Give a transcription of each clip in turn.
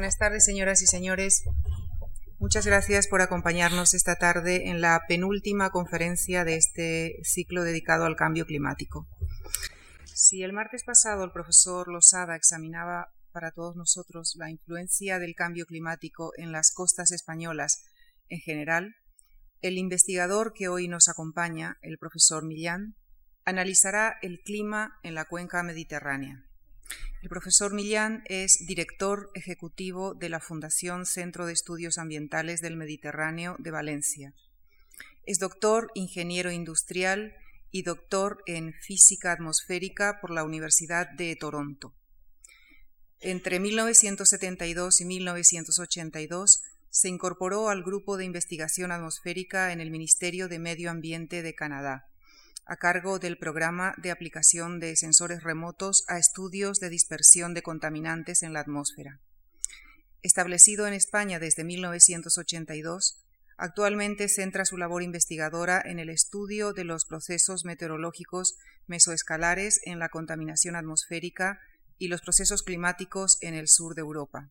Buenas tardes, señoras y señores. Muchas gracias por acompañarnos esta tarde en la penúltima conferencia de este ciclo dedicado al cambio climático. Si el martes pasado el profesor Losada examinaba para todos nosotros la influencia del cambio climático en las costas españolas en general, el investigador que hoy nos acompaña, el profesor Millán, analizará el clima en la cuenca mediterránea. El profesor Millán es director ejecutivo de la Fundación Centro de Estudios Ambientales del Mediterráneo de Valencia. Es doctor ingeniero industrial y doctor en física atmosférica por la Universidad de Toronto. Entre 1972 y 1982 se incorporó al Grupo de Investigación Atmosférica en el Ministerio de Medio Ambiente de Canadá a cargo del programa de aplicación de sensores remotos a estudios de dispersión de contaminantes en la atmósfera. Establecido en España desde 1982, actualmente centra su labor investigadora en el estudio de los procesos meteorológicos mesoescalares en la contaminación atmosférica y los procesos climáticos en el sur de Europa.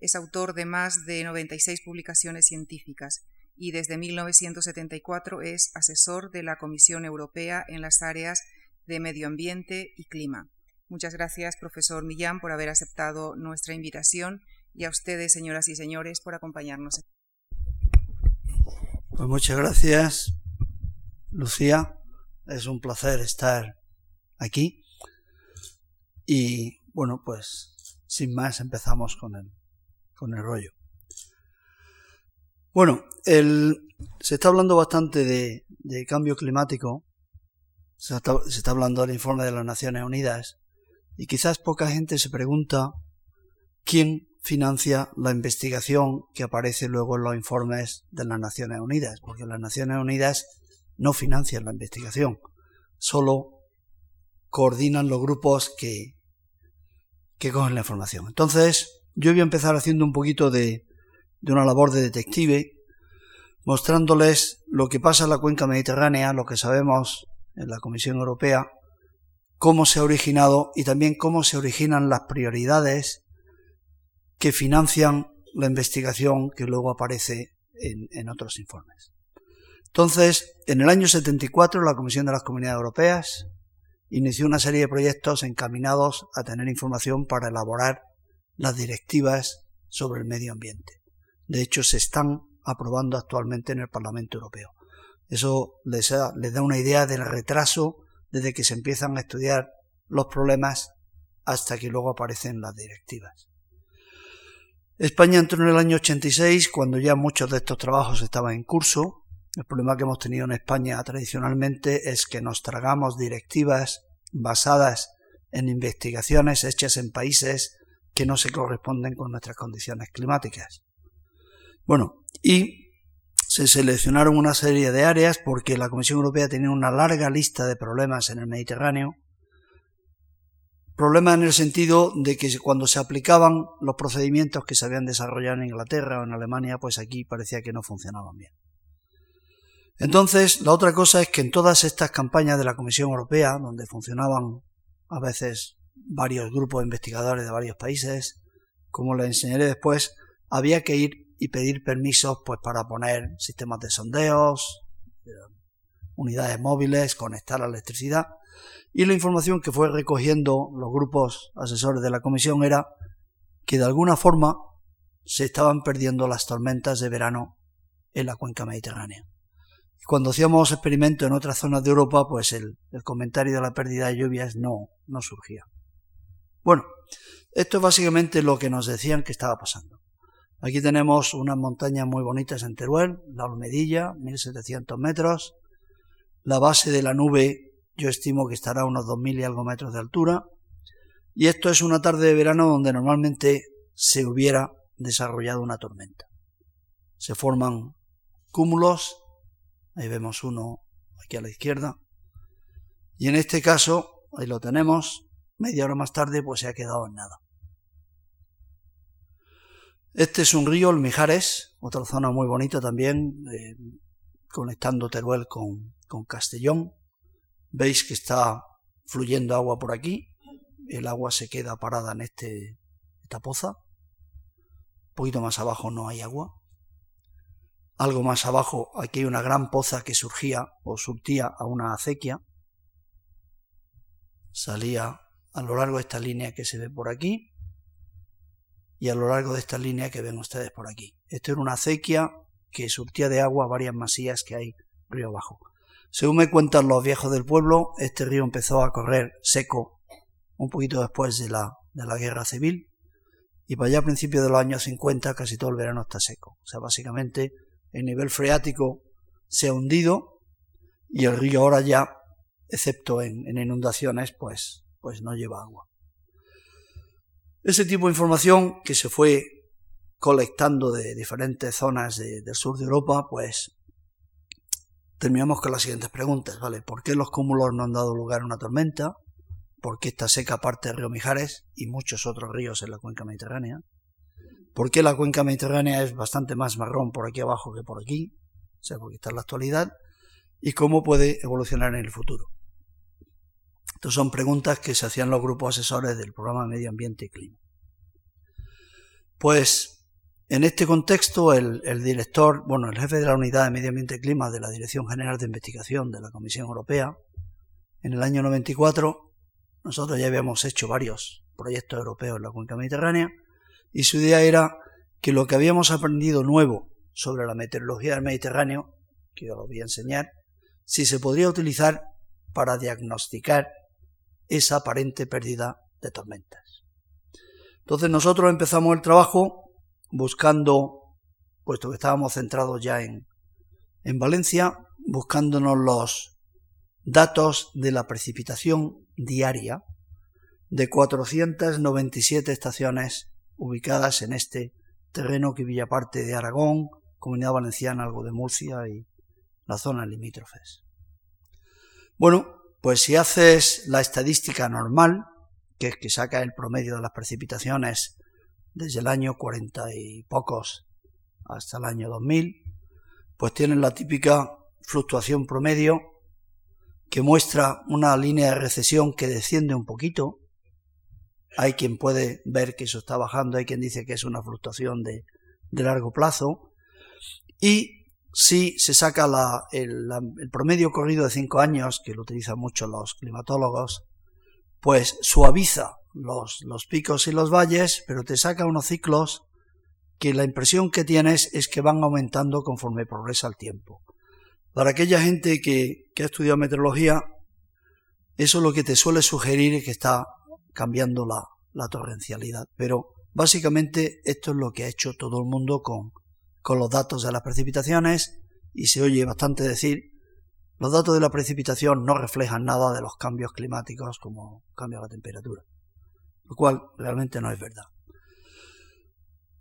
Es autor de más de 96 publicaciones científicas, y desde 1974 es asesor de la Comisión Europea en las áreas de medio ambiente y clima. Muchas gracias, profesor Millán, por haber aceptado nuestra invitación y a ustedes, señoras y señores, por acompañarnos. Pues muchas gracias, Lucía. Es un placer estar aquí. Y bueno, pues sin más empezamos con el, con el rollo. Bueno, se está hablando bastante de, cambio climático, se está, se está, hablando del informe de las Naciones Unidas, y quizás poca gente se pregunta quién financia la investigación que aparece luego en los informes de las Naciones Unidas, porque las Naciones Unidas no financian la investigación, solo coordinan los grupos que, que cogen la información. Entonces, yo voy a empezar haciendo un poquito de, de una labor de detective, mostrándoles lo que pasa en la cuenca mediterránea, lo que sabemos en la Comisión Europea, cómo se ha originado y también cómo se originan las prioridades que financian la investigación que luego aparece en, en otros informes. Entonces, en el año 74, la Comisión de las Comunidades Europeas inició una serie de proyectos encaminados a tener información para elaborar las directivas sobre el medio ambiente. De hecho, se están aprobando actualmente en el Parlamento Europeo. Eso les, da una idea del retraso desde que se empiezan a estudiar los problemas hasta que luego aparecen las directivas. España entró en el año 86 cuando ya muchos de estos trabajos estaban en curso. El problema que hemos tenido en España tradicionalmente es que nos tragamos directivas basadas en investigaciones hechas en países que no se corresponden con nuestras condiciones climáticas. Bueno, y se seleccionaron una serie de áreas porque la Comisión Europea tenía una larga lista de problemas en el Mediterráneo. Problemas en el sentido de que cuando se aplicaban los procedimientos que se habían desarrollado en Inglaterra o en Alemania, pues aquí parecía que no funcionaban bien. Entonces, la otra cosa es que en todas estas campañas de la Comisión Europea, donde funcionaban a veces varios grupos de investigadores de varios países, como les enseñaré después, había que ir y pedir permisos pues para poner sistemas de sondeos, eh, unidades móviles, conectar la electricidad. Y la información que fue recogiendo los grupos asesores de la comisión era que de alguna forma se estaban perdiendo las tormentas de verano en la cuenca mediterránea. Cuando hacíamos experimentos en otras zonas de Europa, pues el, el comentario de la pérdida de lluvias no, no surgía. Bueno, esto es básicamente lo que nos decían que estaba pasando. Aquí tenemos unas montañas muy bonitas en Teruel, la Olmedilla, 1700 metros. La base de la nube yo estimo que estará a unos 2000 y algo metros de altura. Y esto es una tarde de verano donde normalmente se hubiera desarrollado una tormenta. Se forman cúmulos, ahí vemos uno aquí a la izquierda. Y en este caso, ahí lo tenemos, media hora más tarde pues se ha quedado en nada. Este es un río, el Mijares, otra zona muy bonita también, eh, conectando Teruel con, Castellón. Veis que está fluyendo agua por aquí, el agua se queda parada en este, esta poza. poquito más abajo no hay agua. Algo más abajo aquí hay una gran poza que surgía o surtía a una acequia. Salía a lo largo de esta línea que se ve por aquí y a lo largo de esta línea que ven ustedes por aquí. Esto era una acequia que surtía de agua varias masías que hay río abajo. Según me cuentan los viejos del pueblo, este río empezó a correr seco un poquito después de la, de la guerra civil y para allá a principios de los años 50 casi todo el verano está seco. O sea, básicamente el nivel freático se ha hundido y el río ahora ya, excepto en, inundaciones, pues, pues no lleva agua. Ese tipo de información que se fue colectando de diferentes zonas del sur de Europa, pues terminamos con las siguientes preguntas, ¿vale? ¿Por qué los cúmulos no han dado lugar a una tormenta? ¿Por qué está seca parte del río Mijares y muchos otros ríos en la cuenca mediterránea? ¿Por qué la cuenca mediterránea es bastante más marrón por aquí abajo que por aquí? O sea, porque está en la actualidad. ¿Y cómo puede evolucionar en el futuro? Estas son preguntas que se hacían los grupos asesores del programa Medio Ambiente y Clima. Pues en este contexto, el, director, bueno, el jefe de la Unidad de Medio Ambiente y Clima de la Dirección General de Investigación de la Comisión Europea, en el año 94, nosotros ya habíamos hecho varios proyectos europeos en la cuenca mediterránea, y su idea era que lo que habíamos aprendido nuevo sobre la meteorología del Mediterráneo, que yo lo voy a enseñar, si se podría utilizar para diagnosticar esa aparente pérdida de tormentas. Entonces nosotros empezamos el trabajo buscando, puesto que estábamos centrados ya en, en Valencia, buscándonos los datos de la precipitación diaria de 497 estaciones ubicadas en este terreno que villa parte de Aragón, Comunidad Valenciana, algo de Murcia y la zona limítrofes. Bueno, pues si haces la estadística normal, que es que saca el promedio de las precipitaciones desde el año cuarenta y pocos hasta el año 2000, pues tienen la típica fluctuación promedio que muestra una línea de recesión que desciende un poquito. Hay quien puede ver que eso está bajando, hay quien dice que es una fluctuación de, largo plazo. Y si se saca el, el, promedio corrido de cinco años, que lo utilizan mucho los climatólogos, pues suaviza los, los picos y los valles, pero te saca unos ciclos que la impresión que tienes es que van aumentando conforme progresa el tiempo. Para aquella gente que, que ha estudiado meteorología, eso lo que te suele sugerir es que está cambiando la, la torrencialidad. Pero básicamente esto es lo que ha hecho todo el mundo con, con los datos de las precipitaciones y se oye bastante decir los datos de la precipitación no reflejan nada de los cambios climáticos como cambia la temperatura lo cual realmente no es verdad.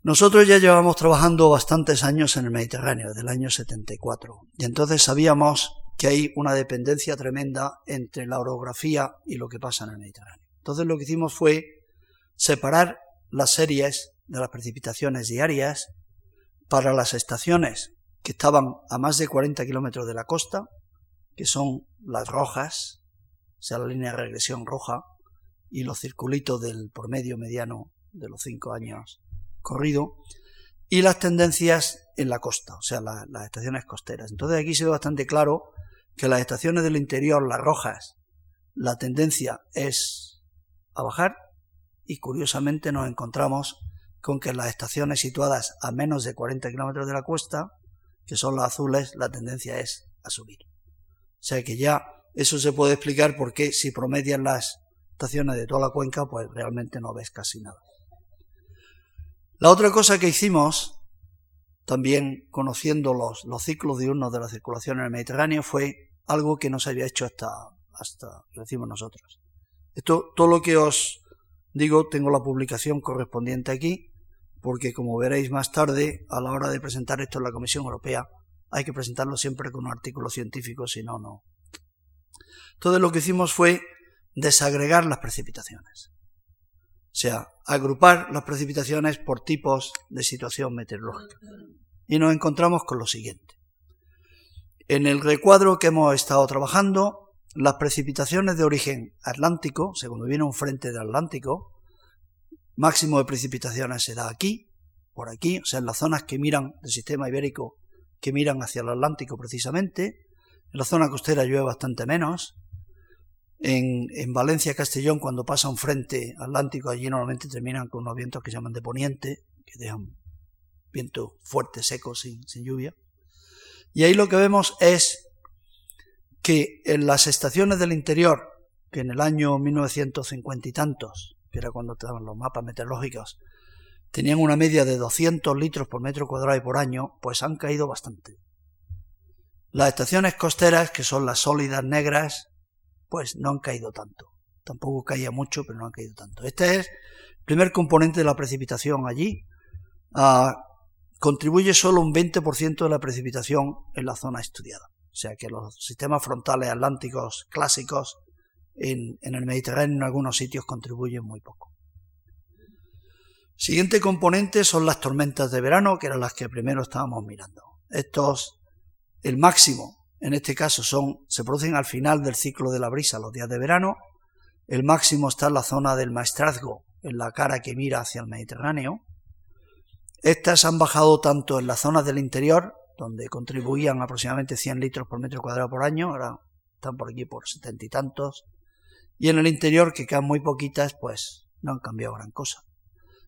Nosotros ya llevamos trabajando bastantes años en el Mediterráneo, desde el año 74, y entonces sabíamos que hay una dependencia tremenda entre la orografía y lo que pasa en el Mediterráneo. Entonces lo que hicimos fue separar las series de las precipitaciones diarias para las estaciones que estaban a más de 40 kilómetros de la costa, que son las rojas, o sea, la línea de regresión roja, y los circulitos del promedio mediano de los cinco años corrido y las tendencias en la costa, o sea, las estaciones costeras. Entonces aquí se ve bastante claro que las estaciones del interior, las rojas, la tendencia es a bajar y curiosamente nos encontramos con que las estaciones situadas a menos de 40 kilómetros de la costa, que son las azules, la tendencia es a subir. O sea que ya eso se puede explicar porque si promedian las estaciones de toda la cuenca, pues realmente no ves casi nada. La otra cosa que hicimos, también conociendo los, los ciclos diurnos de la circulación en el Mediterráneo, fue algo que no se había hecho hasta, hasta lo decimos nosotros. Esto, todo lo que os digo, tengo la publicación correspondiente aquí, porque como veréis más tarde, a la hora de presentar esto en la Comisión Europea, hay que presentarlo siempre con un artículo científico, si no, no. Entonces lo que hicimos fue desagregar las precipitaciones. O sea, agrupar las precipitaciones por tipos de situación meteorológica. Y nos encontramos con lo siguiente. En el recuadro que hemos estado trabajando, las precipitaciones de origen atlántico, según viene un frente de Atlántico, máximo de precipitaciones se da aquí, por aquí, o sea, en las zonas que miran del sistema ibérico, que miran hacia el Atlántico precisamente. En la zona costera llueve bastante menos. En, en Valencia, Castellón, cuando pasa un frente atlántico, allí normalmente terminan con unos vientos que llaman de poniente, que dejan viento fuerte, seco, sin, sin lluvia. Y ahí lo que vemos es que en las estaciones del interior, que en el año 1950 y tantos, que era cuando estaban los mapas meteorológicos, tenían una media de 200 litros por metro cuadrado y por año, pues han caído bastante. Las estaciones costeras, que son las sólidas negras, pues no han caído tanto. Tampoco caía mucho, pero no han caído tanto. Este es el primer componente de la precipitación allí. Ah, contribuye solo un 20% de la precipitación en la zona estudiada. Sea que los sistemas frontales atlánticos clásicos en, el Mediterráneo en algunos sitios contribuyen muy poco. Siguiente componente son las tormentas de verano, que eran las que primero estábamos mirando. Estos, el máximo, en este caso, son, se producen al final del ciclo de la brisa, los días de verano. El máximo está en la zona del maestrazgo, en la cara que mira hacia el Mediterráneo. Estas han bajado tanto en las zonas del interior, donde contribuían aproximadamente 100 litros por metro cuadrado por año, ahora están por aquí por setenta y tantos, y en el interior, que quedan muy poquitas, pues no han cambiado gran cosa.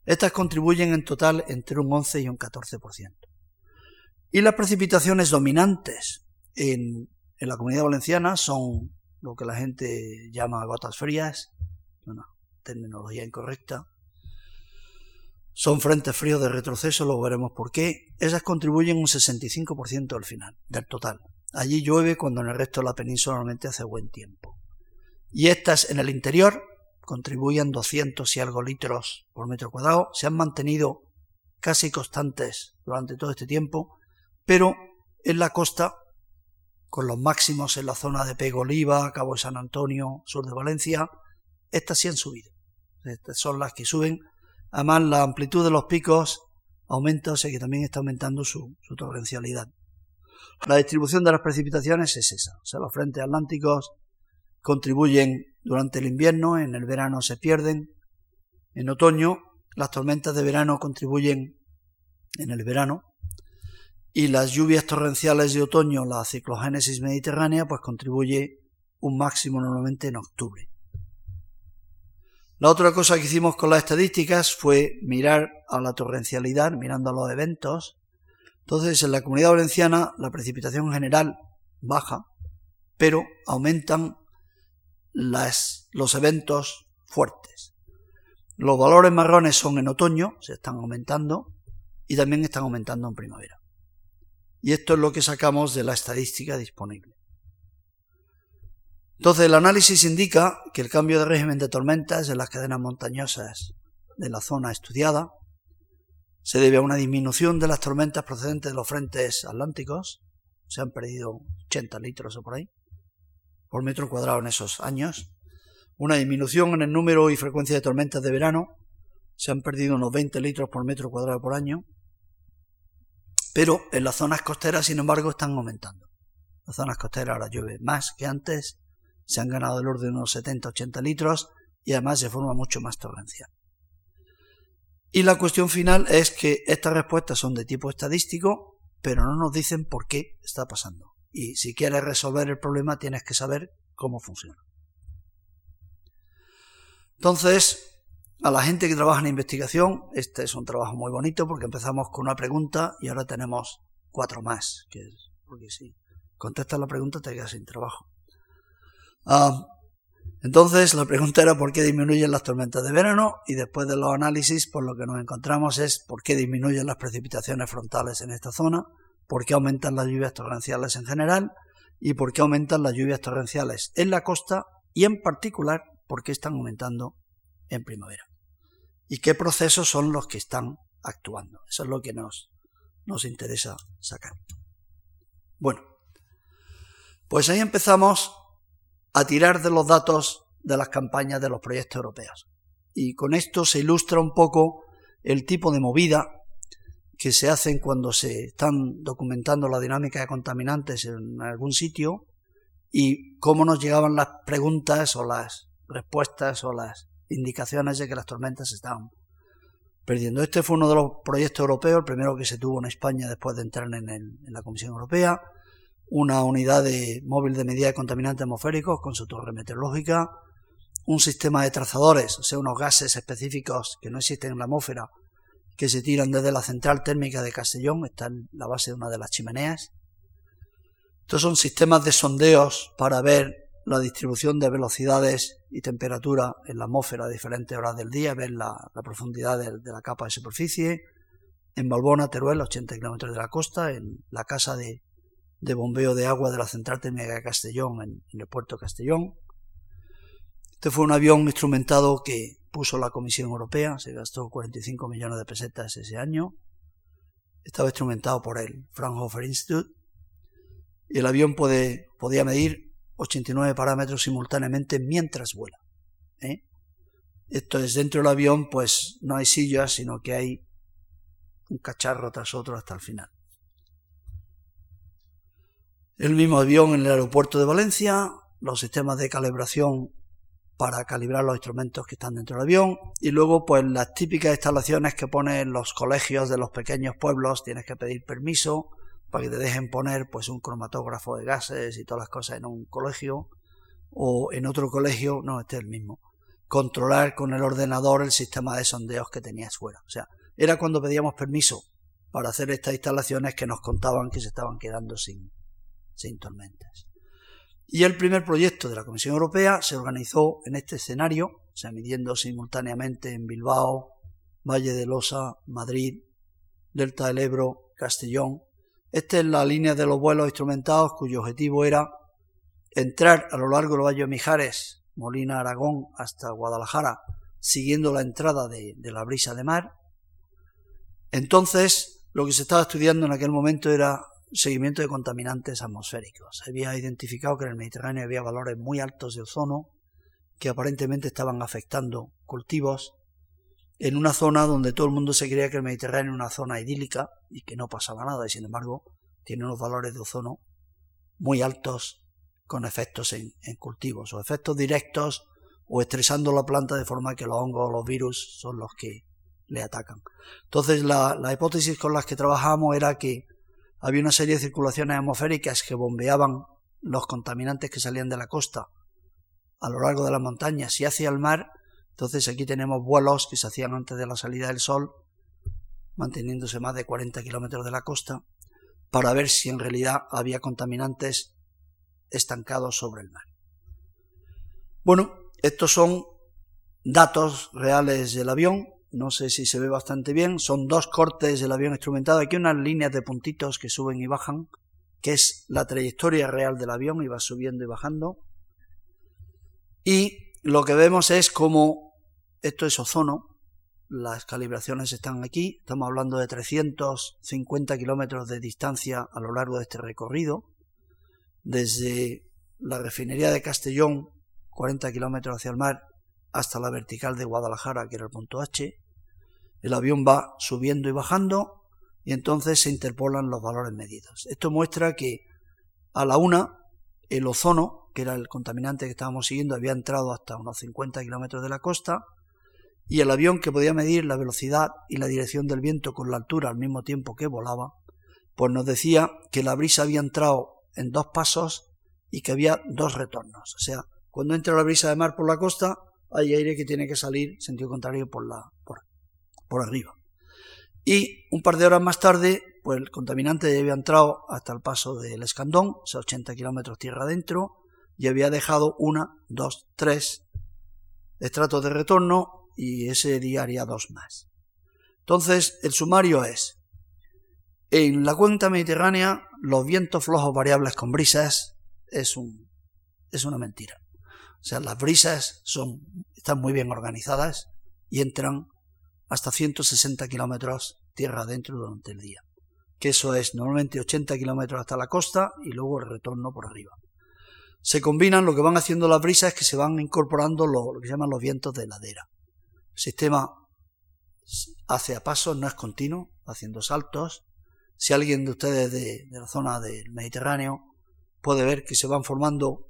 Estas contribuyen en total entre un 11 y un 14%. Y las precipitaciones dominantes en, en la comunidad valenciana son lo que la gente llama gotas frías, una terminología incorrecta, son frentes fríos de retroceso, luego veremos por qué. Esas contribuyen un 65% al final, del total. Allí llueve cuando en el resto de la península normalmente hace buen tiempo. Y estas en el interior contribuyen 200 y algo litros por metro cuadrado. Se han mantenido casi constantes durante todo este tiempo, pero en la costa, con los máximos en la zona de Pego Oliva, Cabo de San Antonio, sur de Valencia, estas sí han subido. Estas son las que suben Además, la amplitud de los picos aumenta, o sea que también está aumentando su, torrencialidad. La distribución de las precipitaciones es esa. O sea, los frentes atlánticos contribuyen durante el invierno, en el verano se pierden. En otoño, las tormentas de verano contribuyen en el verano. Y las lluvias torrenciales de otoño, la ciclogénesis mediterránea, pues contribuye un máximo normalmente en octubre. La otra cosa que hicimos con las estadísticas fue mirar a la torrencialidad, mirando a los eventos. Entonces, en la comunidad valenciana la precipitación general baja, pero aumentan los eventos fuertes. Los valores marrones son en otoño, se están aumentando, y también están aumentando en primavera. Y esto es lo que sacamos de la estadística disponible. Entonces, el análisis indica que el cambio de régimen de tormentas en las cadenas montañosas de la zona estudiada se debe a una disminución de las tormentas procedentes de los frentes atlánticos. Se han perdido 80 litros o por ahí, por metro cuadrado en esos años. Una disminución en el número y frecuencia de tormentas de verano. Se han perdido unos 20 litros por metro cuadrado por año. Pero en las zonas costeras, sin embargo, están aumentando. Las zonas costeras ahora llueve más que antes se han ganado el orden de unos 70-80 litros y además de forma mucho más torrencial. Y la cuestión final es que estas respuestas son de tipo estadístico, pero no nos dicen por qué está pasando. Y si quieres resolver el problema tienes que saber cómo funciona. Entonces, a la gente que trabaja en investigación, este es un trabajo muy bonito porque empezamos con una pregunta y ahora tenemos cuatro más. Que porque si contestas la pregunta te quedas sin trabajo. Ah, entonces, la pregunta era por qué disminuyen las tormentas de verano y después de los análisis, por lo que nos encontramos es por qué disminuyen las precipitaciones frontales en esta zona, por qué aumentan las lluvias torrenciales en general y por qué aumentan las lluvias torrenciales en la costa y en particular por qué están aumentando en primavera. Y qué procesos son los que están actuando. Eso es lo que nos, nos interesa sacar. Bueno, pues ahí empezamos a tirar de los datos de las campañas de los proyectos europeos. Y con esto se ilustra un poco el tipo de movida que se hacen cuando se están documentando la dinámica de contaminantes en algún sitio y cómo nos llegaban las preguntas o las respuestas o las indicaciones de que las tormentas estaban perdiendo. Este fue uno de los proyectos europeos, el primero que se tuvo en España después de entrar en, la Comisión Europea, una unidad de móvil de medida de contaminantes atmosféricos con su torre meteorológica, un sistema de trazadores, o sea, unos gases específicos que no existen en la atmósfera, que se tiran desde la central térmica de Castellón, está en la base de una de las chimeneas. Estos son sistemas de sondeos para ver la distribución de velocidades y temperatura en la atmósfera a diferentes horas del día, ver la, profundidad de, la capa de superficie. En Balbona, Teruel, 80 kilómetros de la costa, en la casa de, bombeo de agua de la central térmica de Castellón, en, en el puerto de Castellón. Este fue un avión instrumentado que puso la Comisión Europea, se gastó 45 millones de pesetas ese año. Estaba instrumentado por el Fraunhofer Institute. Y el avión puede, podía medir 89 parámetros simultáneamente mientras vuela. ¿eh? Esto es dentro del avión, pues no hay sillas, sino que hay un cacharro tras otro hasta el final. El mismo avión en el aeropuerto de Valencia, los sistemas de calibración para calibrar los instrumentos que están dentro del avión y luego pues las típicas instalaciones que ponen los colegios de los pequeños pueblos, tienes que pedir permiso para que te dejen poner pues un cromatógrafo de gases y todas las cosas en un colegio o en otro colegio, no, este es el mismo. Controlar con el ordenador el sistema de sondeos que tenías fuera. O sea, era cuando pedíamos permiso para hacer estas instalaciones que nos contaban que se estaban quedando sin, sin tormentas. Y el primer proyecto de la Comisión Europea se organizó en este escenario, o sea, midiendo simultáneamente en Bilbao, Valle de Losa, Madrid, Delta del Ebro, Castellón, esta es la línea de los vuelos instrumentados cuyo objetivo era entrar a lo largo del Valle de Mijares, Molina, Aragón, hasta Guadalajara, siguiendo la entrada de, la brisa de mar. Entonces, lo que se estaba estudiando en aquel momento era seguimiento de contaminantes atmosféricos. Había identificado que en el Mediterráneo había valores muy altos de ozono que aparentemente estaban afectando cultivos en una zona donde todo el mundo se creía que el Mediterráneo era una zona idílica y que no pasaba nada, y sin embargo tiene unos valores de ozono muy altos con efectos en, cultivos, o efectos directos, o estresando la planta de forma que los hongos o los virus son los que le atacan. Entonces la, la hipótesis con las que trabajamos era que había una serie de circulaciones atmosféricas que bombeaban los contaminantes que salían de la costa a lo largo de las montañas y hacia el mar entonces aquí tenemos vuelos que se hacían antes de la salida del sol, manteniéndose más de 40 kilómetros de la costa, para ver si en realidad había contaminantes estancados sobre el mar. Bueno, estos son datos reales del avión. No sé si se ve bastante bien. Son dos cortes del avión instrumentado. Aquí unas líneas de puntitos que suben y bajan, que es la trayectoria real del avión y va subiendo y bajando. Y lo que vemos es como esto es ozono, las calibraciones están aquí, estamos hablando de 350 kilómetros de distancia a lo largo de este recorrido, desde la refinería de Castellón, 40 kilómetros hacia el mar, hasta la vertical de Guadalajara, que era el punto H. El avión va subiendo y bajando y entonces se interpolan los valores medidos. Esto muestra que a la una el ozono que era el contaminante que estábamos siguiendo, había entrado hasta unos 50 kilómetros de la costa, y el avión que podía medir la velocidad y la dirección del viento con la altura al mismo tiempo que volaba, pues nos decía que la brisa había entrado en dos pasos y que había dos retornos. O sea, cuando entra la brisa de mar por la costa, hay aire que tiene que salir sentido contrario por, la, por, por arriba. Y un par de horas más tarde, pues el contaminante había entrado hasta el paso del Escandón, o sea, 80 kilómetros tierra adentro, y había dejado una, dos, tres estratos de retorno y ese día haría dos más. Entonces, el sumario es, en la cuenca mediterránea, los vientos flojos variables con brisas es, un, es una mentira. O sea, las brisas son, están muy bien organizadas y entran hasta 160 kilómetros tierra adentro durante el día. Que eso es normalmente 80 kilómetros hasta la costa y luego el retorno por arriba se combinan, lo que van haciendo las brisas es que se van incorporando lo, que se llaman los vientos de ladera. El sistema hace a pasos, no es continuo, haciendo saltos. Si alguien de ustedes de, de la zona del Mediterráneo puede ver que se van formando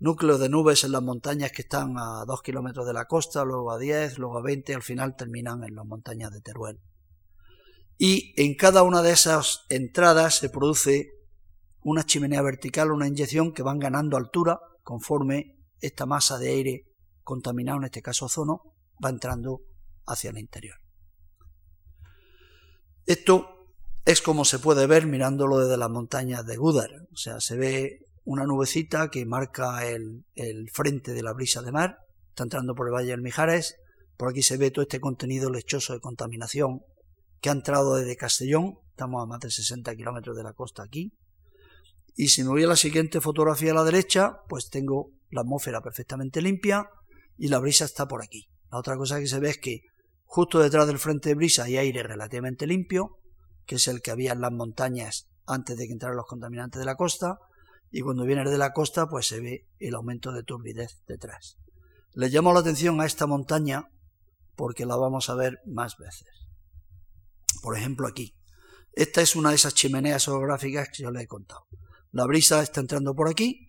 núcleos de nubes en las montañas que están a 2 kilómetros de la costa, luego a 10, luego a 20, al final terminan en las montañas de Teruel. Y en cada una de esas entradas se produce una chimenea vertical, una inyección que van ganando altura conforme esta masa de aire contaminado, en este caso ozono, va entrando hacia el interior. Esto es como se puede ver mirándolo desde las montañas de Gudar. O sea, se ve una nubecita que marca el, frente de la brisa de mar, está entrando por el Valle del Mijares, por aquí se ve todo este contenido lechoso de contaminación que ha entrado desde Castellón, estamos a más de 60 kilómetros de la costa aquí, y si me voy a la siguiente fotografía a la derecha, pues tengo la atmósfera perfectamente limpia y la brisa está por aquí. La otra cosa que se ve es que justo detrás del frente de brisa hay aire relativamente limpio, que es el que había en las montañas antes de que entraran los contaminantes de la costa, y cuando vienes de la costa pues se ve el aumento de turbidez detrás. Le llamo la atención a esta montaña porque la vamos a ver más veces. Por ejemplo aquí. Esta es una de esas chimeneas orográficas que yo le he contado. La brisa está entrando por aquí,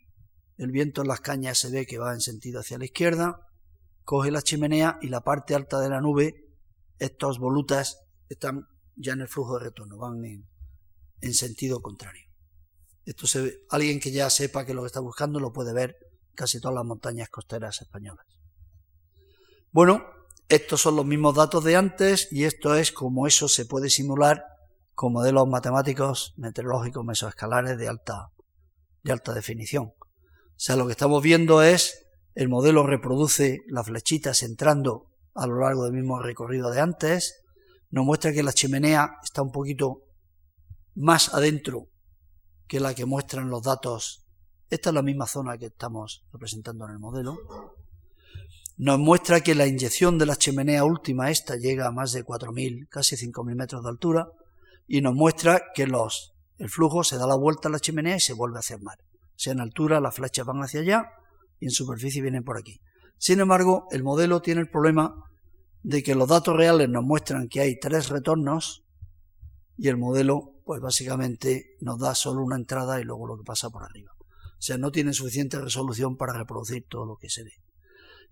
el viento en las cañas se ve que va en sentido hacia la izquierda, coge la chimenea y la parte alta de la nube, estas volutas están ya en el flujo de retorno, van en, sentido contrario. Esto se alguien que ya sepa que lo que está buscando lo puede ver casi todas las montañas costeras españolas. Bueno, estos son los mismos datos de antes y esto es como eso se puede simular con modelos matemáticos meteorológicos mesoescalares de alta, de alta definición. O sea, lo que estamos viendo es el modelo reproduce las flechitas entrando a lo largo del mismo recorrido de antes, nos muestra que la chimenea está un poquito más adentro que la que muestran los datos. Esta es la misma zona que estamos representando en el modelo. Nos muestra que la inyección de la chimenea última, esta, llega a más de 4.000, casi 5.000 metros de altura, y nos muestra que los, el flujo se da la vuelta a la chimenea y se vuelve hacia el mar. O sea, en altura las flechas van hacia allá y en superficie vienen por aquí. Sin embargo, el modelo tiene el problema de que los datos reales nos muestran que hay tres retornos y el modelo pues básicamente nos da solo una entrada y luego lo que pasa por arriba. O sea, no tiene suficiente resolución para reproducir todo lo que se ve.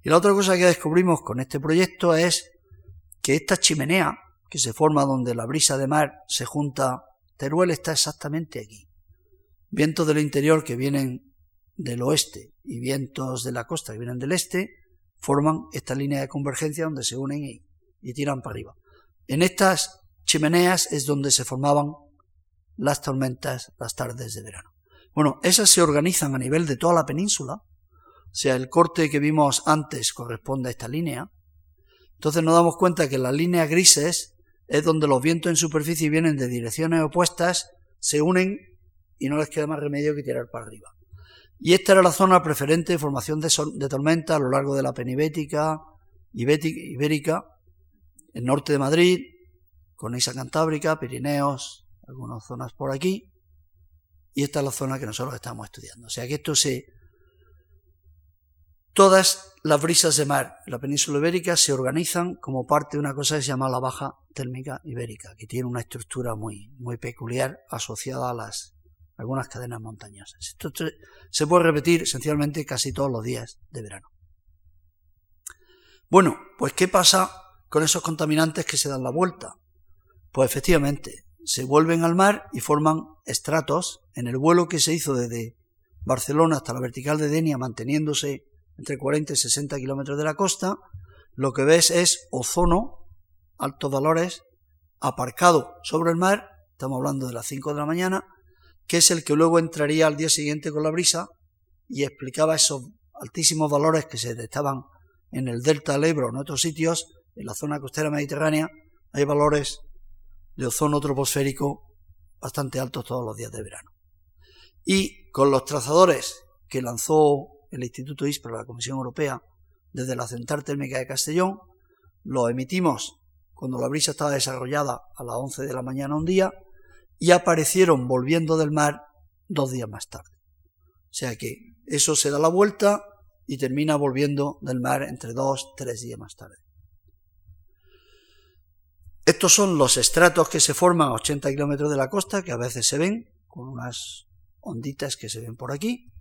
Y la otra cosa que descubrimos con este proyecto es que esta chimenea que se forma donde la brisa de mar se junta, Teruel está exactamente aquí. Vientos del interior que vienen del oeste y vientos de la costa que vienen del este forman esta línea de convergencia donde se unen y, tiran para arriba. En estas chimeneas es donde se formaban las tormentas las tardes de verano. Bueno, esas se organizan a nivel de toda la península, o sea, el corte que vimos antes corresponde a esta línea. Entonces nos damos cuenta que las líneas grises es donde los vientos en superficie vienen de direcciones opuestas, se unen y no les queda más remedio que tirar para arriba. Y esta era la zona preferente de formación de, tormenta a lo largo de la penibética, ibérica, el norte de Madrid, con Isa Cantábrica, Pirineos, algunas zonas por aquí, y esta es la zona que nosotros estamos estudiando. O sea que esto se... Todas las brisas de mar en la península ibérica se organizan como parte de una cosa que se llama la baja térmica ibérica, que tiene una estructura muy, muy peculiar asociada a las algunas cadenas montañosas. Esto se puede repetir esencialmente casi todos los días de verano. Bueno, pues ¿qué pasa con esos contaminantes que se dan la vuelta? Pues efectivamente, se vuelven al mar y forman estratos en el vuelo que se hizo desde Barcelona hasta la vertical de Denia, manteniéndose entre 40 y 60 kilómetros de la costa. Lo que ves es ozono, altos valores, aparcado sobre el mar, estamos hablando de las 5 de la mañana, que es el que luego entraría al día siguiente con la brisa y explicaba esos altísimos valores que se estaban en el delta del Ebro en otros sitios, en la zona costera mediterránea, hay valores de ozono troposférico bastante altos todos los días de verano. Y con los trazadores que lanzó el Instituto ISPRA, la Comisión Europea, desde la Central Térmica de Castellón, lo emitimos cuando la brisa estaba desarrollada a las 11 de la mañana un día y aparecieron volviendo del mar dos días más tarde. O sea que eso se da la vuelta y termina volviendo del mar entre dos, tres días más tarde. Estos son los estratos que se forman a 80 kilómetros de la costa, que a veces se ven con unas onditas que se ven por aquí.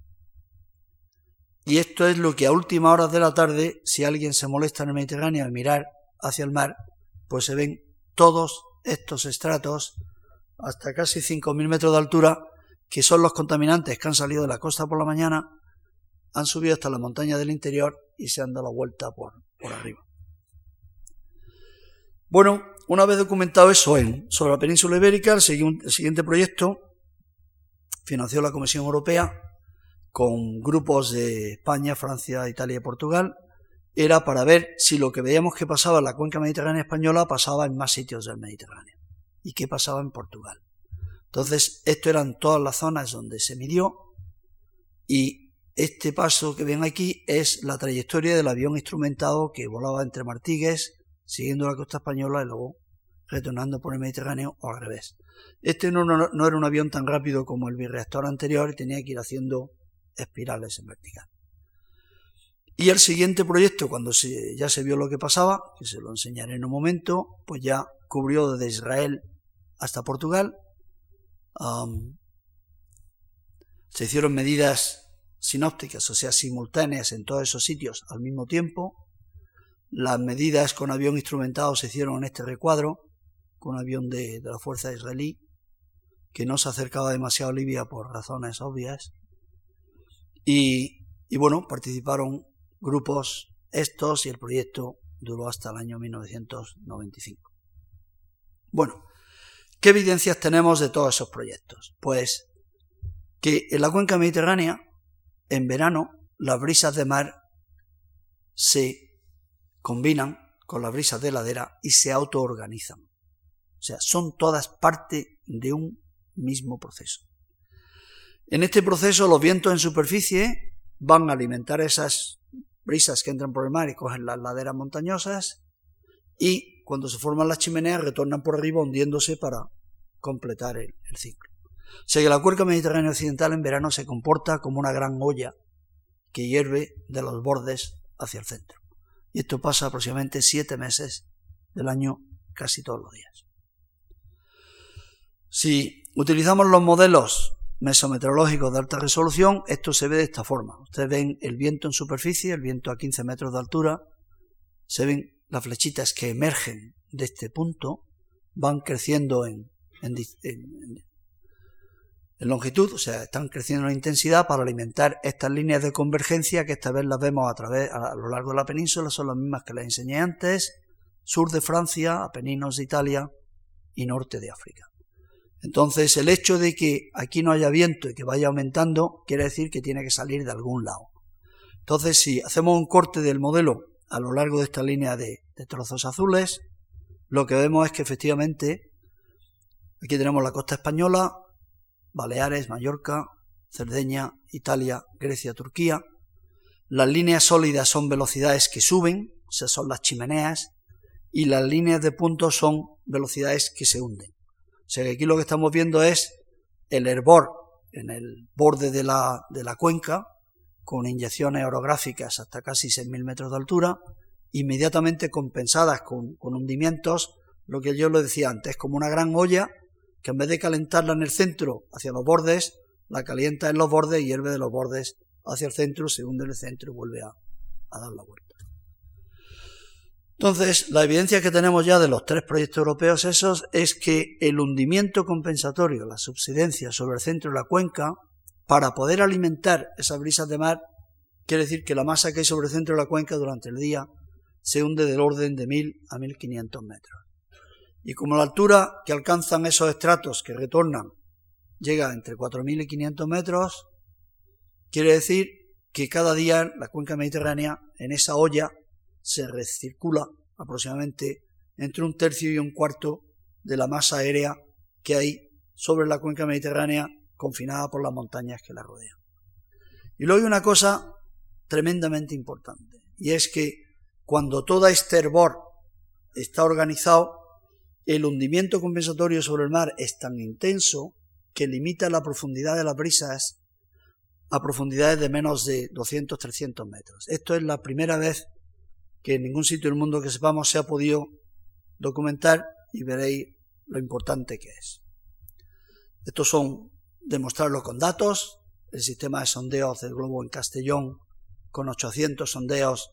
Y esto es lo que a últimas horas de la tarde, si alguien se molesta en el Mediterráneo al mirar hacia el mar, pues se ven todos estos estratos hasta casi 5.000 metros de altura, que son los contaminantes que han salido de la costa por la mañana, han subido hasta la montaña del interior y se han dado la vuelta por, por arriba. Bueno, una vez documentado eso sobre la península ibérica, el siguiente proyecto financió la Comisión Europea con grupos de España, Francia, Italia y Portugal, era para ver si lo que veíamos que pasaba en la cuenca mediterránea española pasaba en más sitios del Mediterráneo y qué pasaba en Portugal. Entonces, esto eran todas las zonas donde se midió y este paso que ven aquí es la trayectoria del avión instrumentado que volaba entre Martigues, siguiendo la costa española y luego retornando por el Mediterráneo o al revés. Este no, era un avión tan rápido como el bireactor anterior y tenía que ir haciendo espirales en vertical. Y el siguiente proyecto, cuando ya se vio lo que pasaba, que se lo enseñaré en un momento, pues ya cubrió desde Israel hasta Portugal. se hicieron medidas sinópticas, o sea, simultáneas en todos esos sitios al mismo tiempo. Las medidas con avión instrumentado se hicieron en este recuadro, con un avión de, de la fuerza israelí, que no se acercaba demasiado a Libia por razones obvias. Y, bueno, participaron grupos estos y el proyecto duró hasta el año 1995. Bueno, ¿qué evidencias tenemos de todos esos proyectos? Pues que en la cuenca mediterránea, en verano, las brisas de mar se combinan con las brisas de ladera y se autoorganizan. O sea, son todas parte de un mismo proceso. En este proceso los vientos en superficie van a alimentar esas brisas que entran por el mar y cogen las laderas montañosas y cuando se forman las chimeneas retornan por arriba hundiéndose para completar el, ciclo. O sea que la cuenca mediterránea occidental en verano se comporta como una gran olla que hierve de los bordes hacia el centro. Y esto pasa aproximadamente siete meses del año casi todos los días. Si utilizamos los modelos mesometeorológicos de alta resolución, esto se ve de esta forma. Ustedes ven el viento en superficie, el viento a 15 metros de altura, se ven las flechitas que emergen de este punto, van creciendo en, longitud, o sea, están creciendo en intensidad para alimentar estas líneas de convergencia que esta vez las vemos a, través, a lo largo de la península, son las mismas que les enseñé antes, sur de Francia, Apeninos de Italia y norte de África. Entonces, el hecho de que aquí no haya viento y que vaya aumentando quiere decir que tiene que salir de algún lado. Entonces, si hacemos un corte del modelo a lo largo de esta línea de, trozos azules, lo que vemos es que efectivamente aquí tenemos la costa española, Baleares, Mallorca, Cerdeña, Italia, Grecia, Turquía. Las líneas sólidas son velocidades que suben, o sea, son las chimeneas, y las líneas de puntos son velocidades que se hunden. O sea que aquí lo que estamos viendo es el hervor en el borde de la, de la cuenca, con inyecciones orográficas hasta casi 6.000 metros de altura, inmediatamente compensadas con, con hundimientos, lo que yo le decía antes, como una gran olla que en vez de calentarla en el centro hacia los bordes, la calienta en los bordes y hierve de los bordes hacia el centro, se hunde en el centro y vuelve a, dar la vuelta. Entonces, la evidencia que tenemos ya de los tres proyectos europeos esos es que el hundimiento compensatorio, la subsidencia sobre el centro de la cuenca, para poder alimentar esas brisas de mar, quiere decir que la masa que hay sobre el centro de la cuenca durante el día se hunde del orden de 1000 a 1500 metros. Y como la altura que alcanzan esos estratos que retornan llega entre 4000 y 500 metros, quiere decir que cada día la cuenca mediterránea, en esa olla, se recircula aproximadamente entre un tercio y un cuarto de la masa aérea que hay sobre la cuenca mediterránea confinada por las montañas que la rodean. Y luego hay una cosa tremendamente importante, y es que cuando todo este hervor está organizado, el hundimiento compensatorio sobre el mar es tan intenso que limita la profundidad de las brisas a profundidades de menos de 200-300 metros. Esto es la primera vez que en ningún sitio del mundo que sepamos se ha podido documentar y veréis lo importante que es. Estos son demostrarlo con datos. El sistema de sondeos del globo en Castellón con 800 sondeos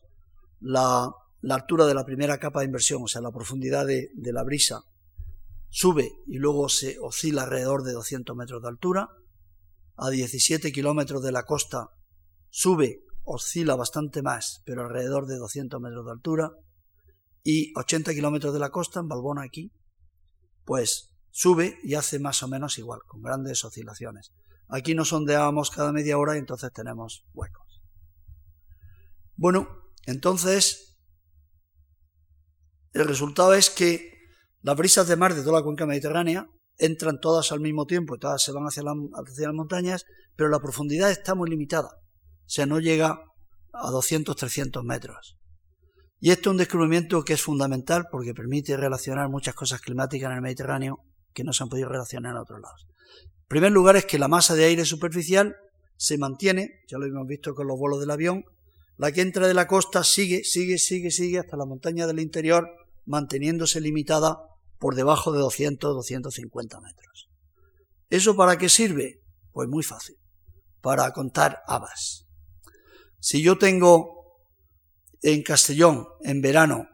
la, altura de la primera capa de inversión, o sea, la profundidad de, de la brisa, sube y luego se oscila alrededor de 200 metros de altura. A 17 kilómetros de la costa sube, oscila bastante más, pero alrededor de 200 metros de altura. Y 80 kilómetros de la costa, en Balbona aquí, pues sube y hace más o menos igual, con grandes oscilaciones. Aquí nos sondeábamos cada media hora y entonces tenemos huecos. Bueno, entonces el resultado es que las brisas de mar de toda la cuenca mediterránea entran todas al mismo tiempo todas se van hacia, hacia las montañas, pero la profundidad está muy limitada. O sea, no llega a 200, 300 metros. Y esto es un descubrimiento que es fundamental porque permite relacionar muchas cosas climáticas en el Mediterráneo que no se han podido relacionar en otros lados. En primer lugar es que la masa de aire superficial se mantiene, ya lo hemos visto con los vuelos del avión, la que entra de la costa sigue, sigue, sigue, sigue hasta la montaña del interior, manteniéndose limitada por debajo de 200, 250 metros. ¿Eso para qué sirve? Pues muy fácil, para contar habas. Si yo tengo en Castellón, en verano,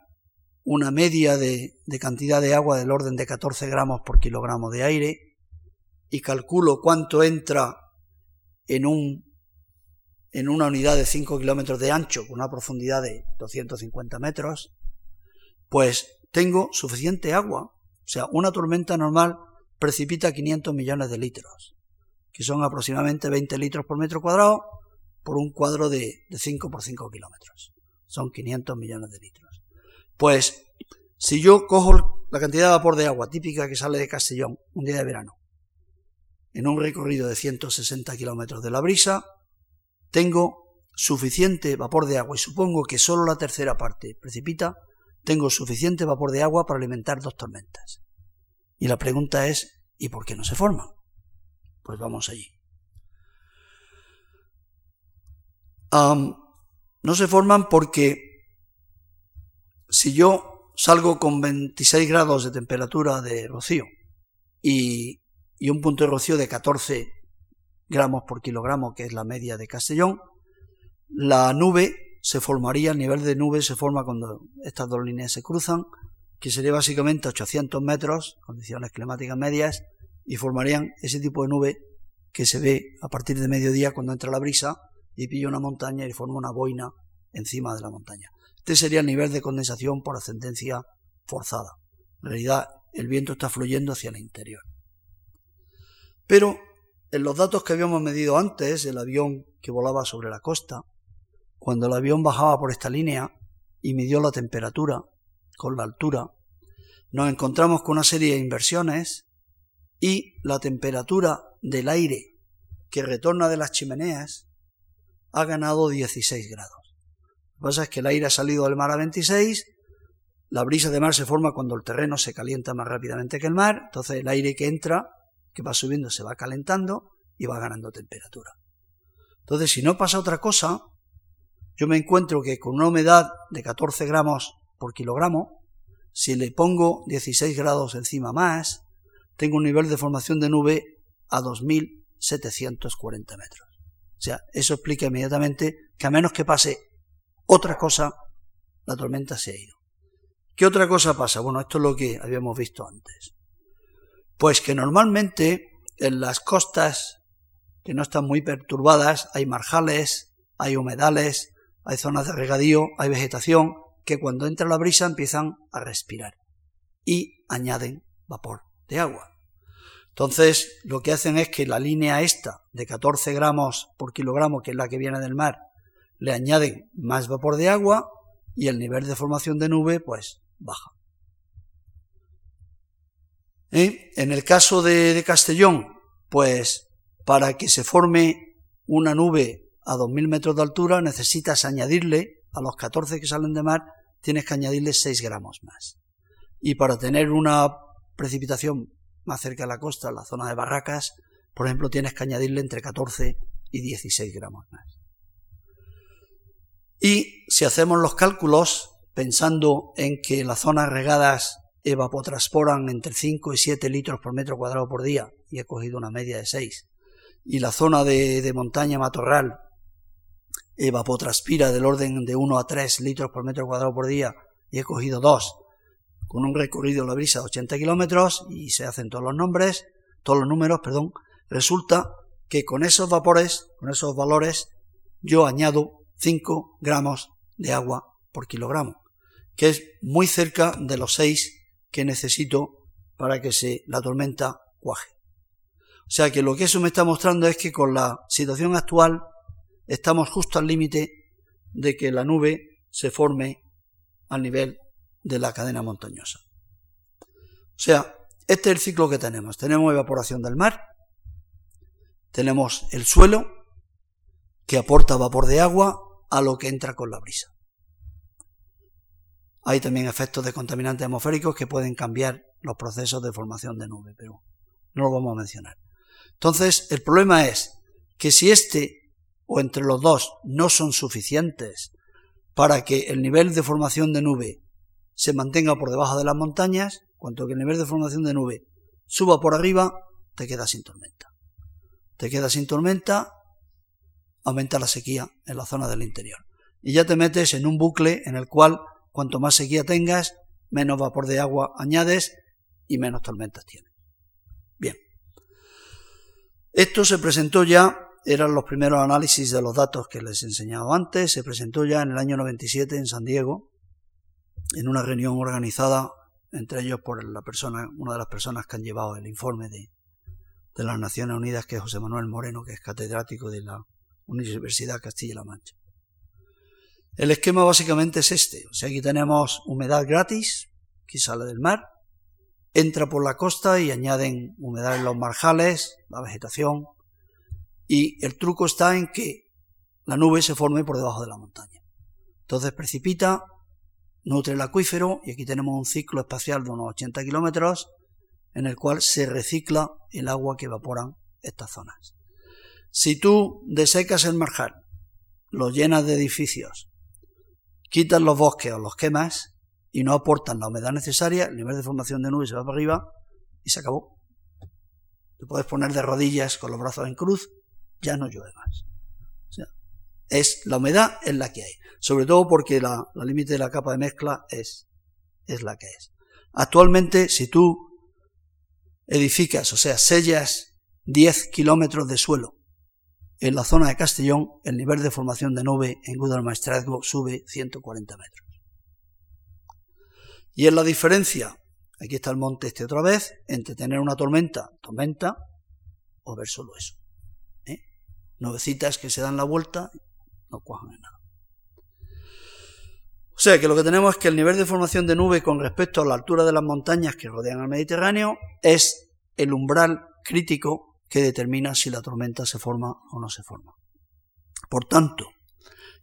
una media de, cantidad de agua del orden de 14 gramos por kilogramo de aire y calculo cuánto entra en, un, en una unidad de 5 kilómetros de ancho con una profundidad de 250 metros, pues tengo suficiente agua. O sea, una tormenta normal precipita 500 millones de litros, que son aproximadamente 20 litros por metro cuadrado por un cuadro de, de 5 por 5 kilómetros. Son 500 millones de litros. Pues si yo cojo la cantidad de vapor de agua típica que sale de Castellón un día de verano, en un recorrido de 160 kilómetros de la brisa, tengo suficiente vapor de agua y supongo que solo la tercera parte precipita, tengo suficiente vapor de agua para alimentar dos tormentas. Y la pregunta es, ¿y por qué no se forman? Pues vamos allí. no se forman porque si yo salgo con 26 grados de temperatura de rocío y, un punto de rocío de 14 gramos por kilogramo, que es la media de Castellón, la nube se formaría, el nivel de nube se forma cuando estas dos líneas se cruzan, que sería básicamente 800 metros, condiciones climáticas medias, y formarían ese tipo de nube que se ve a partir de mediodía cuando entra la brisa y pilla una montaña y forma una boina encima de la montaña. Este sería el nivel de condensación por ascendencia forzada. En realidad, el viento está fluyendo hacia el interior. Pero en los datos que habíamos medido antes, el avión que volaba sobre la costa, cuando el avión bajaba por esta línea y midió la temperatura con la altura, nos encontramos con una serie de inversiones y la temperatura del aire que retorna de las chimeneas ha ganado 16 grados. Lo que pasa es que el aire ha salido del mar a 26, la brisa de mar se forma cuando el terreno se calienta más rápidamente que el mar, entonces el aire que entra, que va subiendo, se va calentando y va ganando temperatura. Entonces, si no pasa otra cosa, yo me encuentro que con una humedad de 14 gramos por kilogramo, si le pongo 16 grados encima más, tengo un nivel de formación de nube a 2.740 metros. O sea, eso explica inmediatamente que a menos que pase otra cosa, la tormenta se ha ido. ¿Qué otra cosa pasa? Bueno, esto es lo que habíamos visto antes. Pues que normalmente en las costas que no están muy perturbadas hay marjales, hay humedales, hay zonas de regadío, hay vegetación que cuando entra la brisa empiezan a respirar y añaden vapor de agua. Entonces, lo que hacen es que la línea esta de 14 gramos por kilogramo, que es la que viene del mar, le añaden más vapor de agua y el nivel de formación de nube pues baja. ¿Eh? En el caso de, Castellón, pues para que se forme una nube a 2.000 metros de altura necesitas añadirle, a los 14 que salen de mar, tienes que añadirle 6 gramos más. Y para tener una precipitación más cerca de la costa, en la zona de Barracas, por ejemplo, tienes que añadirle entre 14 y 16 gramos más. Y si hacemos los cálculos, pensando en que las zonas regadas evapotransporan entre 5 y 7 litros por metro cuadrado por día, y he cogido una media de 6, y la zona de, montaña matorral evapotranspira del orden de 1 a 3 litros por metro cuadrado por día y he cogido dos con un recorrido en la brisa de 80 kilómetros y se hacen todos los nombres, todos los números, perdón, resulta que con esos vapores, con esos valores, yo añado 5 gramos de agua por kilogramo, que es muy cerca de los 6 que necesito para que se, la tormenta cuaje. O sea que lo que eso me está mostrando es que con la situación actual estamos justo al límite de que la nube se forme al nivel de la cadena montañosa. O sea, este es el ciclo que tenemos. Tenemos evaporación del mar, tenemos el suelo, que aporta vapor de agua a lo que entra con la brisa. Hay también efectos de contaminantes atmosféricos que pueden cambiar los procesos de formación de nube, pero no lo vamos a mencionar. Entonces, el problema es que si este o entre los dos no son suficientes para que el nivel de formación de nube se mantenga por debajo de las montañas, cuanto que el nivel de formación de nube suba por arriba, te quedas sin tormenta. Te quedas sin tormenta, aumenta la sequía en la zona del interior. Y ya te metes en un bucle en el cual cuanto más sequía tengas, menos vapor de agua añades y menos tormentas tienes. Bien. Esto se presentó ya, eran los primeros análisis de los datos que les he enseñado antes, se presentó ya en el año 97 en San Diego, en una reunión organizada entre ellos por la persona, una de las personas que han llevado el informe de, de las Naciones Unidas, que es José Manuel Moreno, que es catedrático de la Universidad Castilla-La Mancha. El esquema básicamente es este. O sea, aquí tenemos humedad gratis, que sale del mar, entra por la costa y añaden humedad en los marjales, la vegetación, y el truco está en que la nube se forme por debajo de la montaña. Entonces precipita nutre el acuífero y aquí tenemos un ciclo espacial de unos 80 kilómetros en el cual se recicla el agua que evaporan estas zonas. Si tú desecas el marjal, lo llenas de edificios, quitas los bosques o los quemas y no aportan la humedad necesaria, el nivel de formación de nubes se va para arriba y se acabó. Te puedes poner de rodillas con los brazos en cruz, ya no llueve más. es la humedad es la que hay sobre todo porque la, límite de la capa de mezcla es, es la que es. Actualmente, si tú edificas, o sea, sellas 10 kilómetros de suelo en la zona de Castellón, el nivel de formación de nube en Maestrazgo sube 140 metros. Y es la diferencia, aquí está el monte este otra vez, entre tener una tormenta, tormenta, o ver solo eso. Nubecitas que se dan la vuelta, no cuajan en nada. O sea que lo que tenemos es que el nivel de formación de nube con respecto a la altura de las montañas que rodean al Mediterráneo es el umbral crítico que determina si la tormenta se forma o no se forma. Por tanto,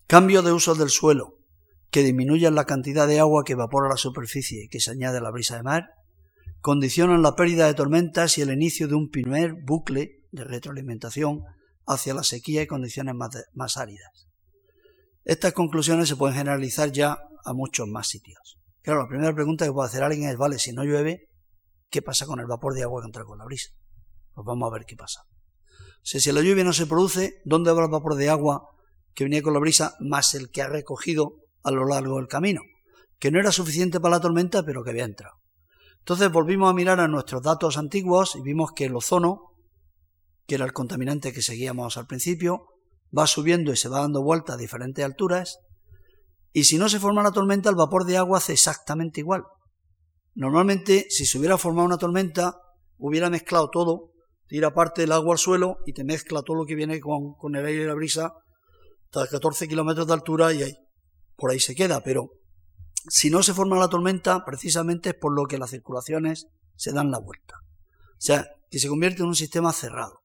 cambio de uso del suelo que disminuyan la cantidad de agua que evapora la superficie y que se añade a la brisa de mar, condicionan la pérdida de tormentas y el inicio de un primer bucle de retroalimentación hacia la sequía y condiciones más áridas. Estas conclusiones se pueden generalizar ya a muchos más sitios. Claro, la primera pregunta que puede hacer alguien es, vale, si no llueve, ¿qué pasa con el vapor de agua que entra con la brisa? Pues vamos a ver qué pasa. Si, si la lluvia no se produce, ¿dónde va el vapor de agua que venía con la brisa más el que ha recogido a lo largo del camino? Que no era suficiente para la tormenta, pero que había entrado. Entonces volvimos a mirar a nuestros datos antiguos y vimos que el ozono, que era el contaminante que seguíamos al principio, va subiendo y se va dando vueltas a diferentes alturas, y si no se forma la tormenta, el vapor de agua hace exactamente igual. Normalmente, si se hubiera formado una tormenta, hubiera mezclado todo, tira parte del agua al suelo y te mezcla todo lo que viene con, con el aire y la brisa hasta 14 kilómetros de altura y ahí, por ahí se queda. Pero si no se forma la tormenta, precisamente es por lo que las circulaciones se dan la vuelta. O sea, que se convierte en un sistema cerrado.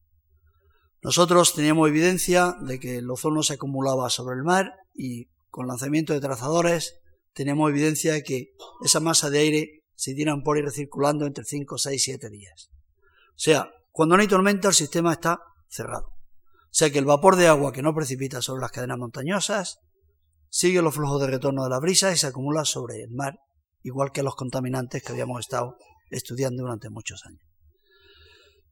Nosotros teníamos evidencia de que el ozono se acumulaba sobre el mar y con lanzamiento de trazadores teníamos evidencia de que esa masa de aire se tiran por ir recirculando entre 5, 6, 7 días. O sea, cuando no hay tormenta el sistema está cerrado. O sea que el vapor de agua que no precipita sobre las cadenas montañosas sigue los flujos de retorno de la brisa y se acumula sobre el mar, igual que los contaminantes que habíamos estado estudiando durante muchos años.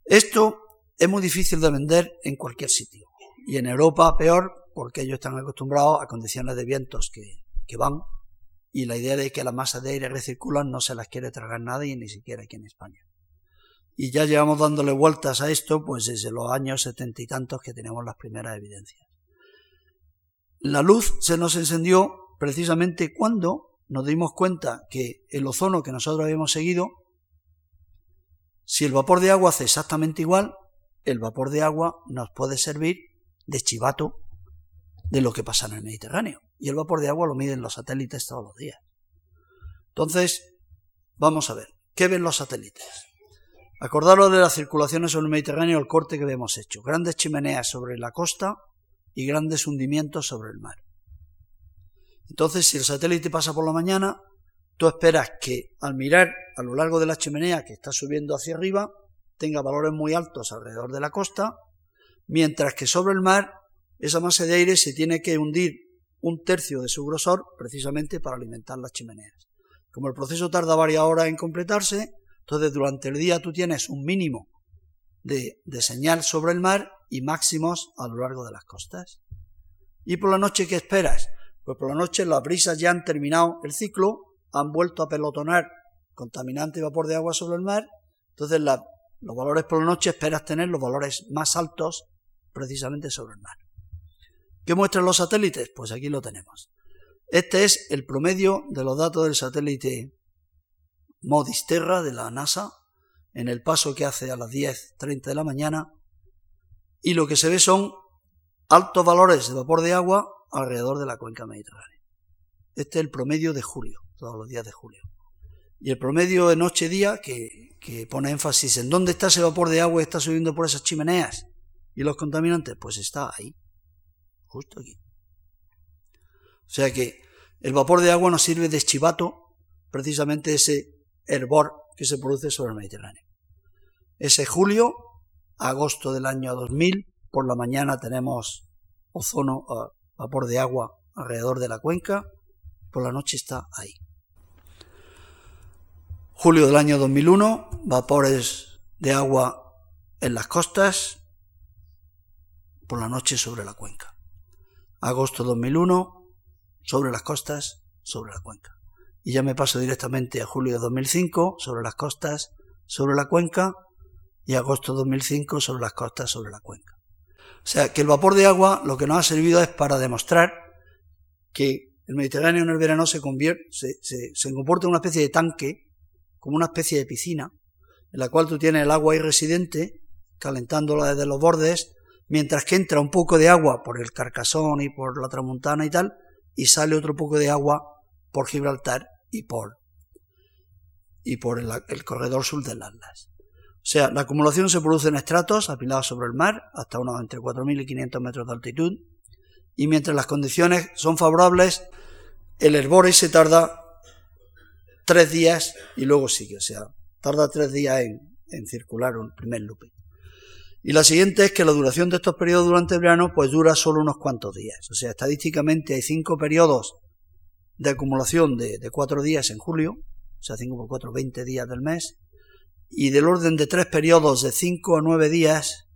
Esto es muy difícil de vender en cualquier sitio. y en Europa peor porque ellos están acostumbrados a condiciones de vientos que, que van y la idea de que las masas de aire recirculan no se las quiere tragar nadie, ni siquiera aquí en España. Y ya llevamos dándole vueltas a esto pues desde los años setenta y tantos que tenemos las primeras evidencias. La luz se nos encendió precisamente cuando nos dimos cuenta que el ozono que nosotros habíamos seguido, si el vapor de agua hace exactamente igual, el vapor de agua nos puede servir de chivato de lo que pasa en el Mediterráneo. Y el vapor de agua lo miden los satélites todos los días. Entonces, vamos a ver, ¿qué ven los satélites? Acordaros de las circulaciones sobre el Mediterráneo, el corte que hemos hecho. Grandes chimeneas sobre la costa y grandes hundimientos sobre el mar. Entonces, si el satélite pasa por la mañana, tú esperas que al mirar a lo largo de la chimenea que está subiendo hacia arriba, tenga valores muy altos alrededor de la costa, mientras que sobre el mar esa masa de aire se tiene que hundir un tercio de su grosor precisamente para alimentar las chimeneas. Como el proceso tarda varias horas en completarse, entonces durante el día tú tienes un mínimo de, de, señal sobre el mar y máximos a lo largo de las costas. ¿Y por la noche qué esperas? Pues por la noche las brisas ya han terminado el ciclo, han vuelto a pelotonar contaminante y vapor de agua sobre el mar, entonces los valores por la noche esperas tener los valores más altos precisamente sobre el mar. ¿Qué muestran los satélites? Pues aquí lo tenemos. Este es el promedio de los datos del satélite MODIS Terra de la NASA en el paso que hace a las 10.30 de la mañana y lo que se ve son altos valores de vapor de agua alrededor de la cuenca mediterránea. Este es el promedio de julio, todos los días de julio. Y el promedio de noche-día que, que pone énfasis en dónde está ese vapor de agua que está subiendo por esas chimeneas y los contaminantes, pues está ahí, justo aquí. O sea que el vapor de agua nos sirve de chivato precisamente ese hervor que se produce sobre el Mediterráneo. Ese julio, agosto del año 2000, por la mañana tenemos ozono, uh, vapor de agua alrededor de la cuenca, por la noche está ahí. Julio del año 2001, vapores de agua en las costas, por la noche sobre la cuenca. Agosto 2001, sobre las costas, sobre la cuenca. Y ya me paso directamente a julio de 2005, sobre las costas, sobre la cuenca, y agosto 2005, sobre las costas, sobre la cuenca. O sea, que el vapor de agua lo que nos ha servido es para demostrar que el Mediterráneo en el verano se convierte, se, comporta en una especie de tanque, como una especie de piscina, en la cual tú tienes el agua ahí residente, calentándola desde los bordes, mientras que entra un poco de agua por el Carcasón y por la Tramontana y tal, y sale otro poco de agua por Gibraltar y por, y por el, corredor sur del Atlas. O sea, la acumulación se produce en estratos apilados sobre el mar, hasta unos entre 4.000 y 500 metros de altitud, y mientras las condiciones son favorables, el hervor se tarda tres días y luego sigue, o sea, tarda tres días en, circular un primer looping. Y la siguiente es que la duración de estos periodos durante el verano pues dura solo unos cuantos días. O sea, estadísticamente hay cinco periodos de acumulación de, de cuatro días en julio, o sea, cinco por cuatro, 20 días del mes, y del orden de tres periodos de 5 a 9 días,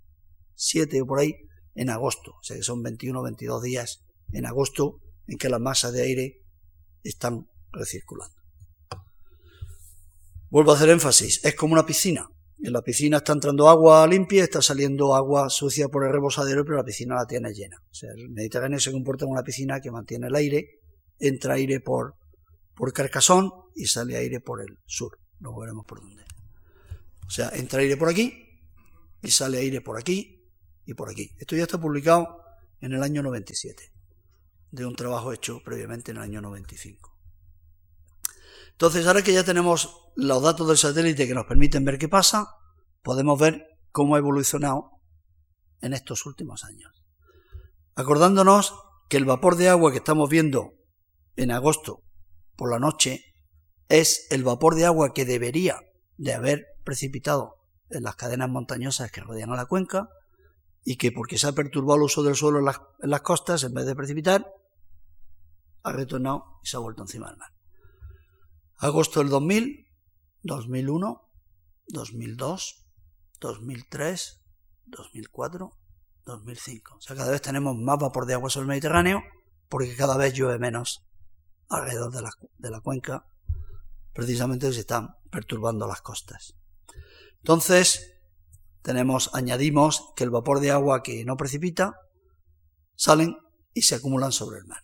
7 o por ahí, en agosto. O sea que son 21 o 22 días en agosto en que las masas de aire están recirculando. Vuelvo a hacer énfasis, es como una piscina. En la piscina está entrando agua limpia, está saliendo agua sucia por el rebosadero, pero la piscina la tiene llena. O sea, el Mediterráneo se comporta como una piscina que mantiene el aire, entra aire por, por Carcasón y sale aire por el sur. Luego veremos por dónde. O sea, entra aire por aquí y sale aire por aquí y por aquí. Esto ya está publicado en el año 97, de un trabajo hecho previamente en el año 95. Entonces, ahora que ya tenemos los datos del satélite que nos permiten ver qué pasa, podemos ver cómo ha evolucionado en estos últimos años. Acordándonos que el vapor de agua que estamos viendo en agosto por la noche es el vapor de agua que debería de haber precipitado en las cadenas montañosas que rodean a la cuenca y que porque se ha perturbado el uso del suelo en las, costas, en vez de precipitar, ha retornado y se ha vuelto encima del mar. Agosto del 2000, 2001, 2002, 2003, 2004, 2005. O sea, cada vez tenemos más vapor de agua sobre el Mediterráneo porque cada vez llueve menos alrededor de la, de la cuenca, precisamente se están perturbando las costas. Entonces, tenemos, añadimos que el vapor de agua que no precipita salen y se acumulan sobre el mar.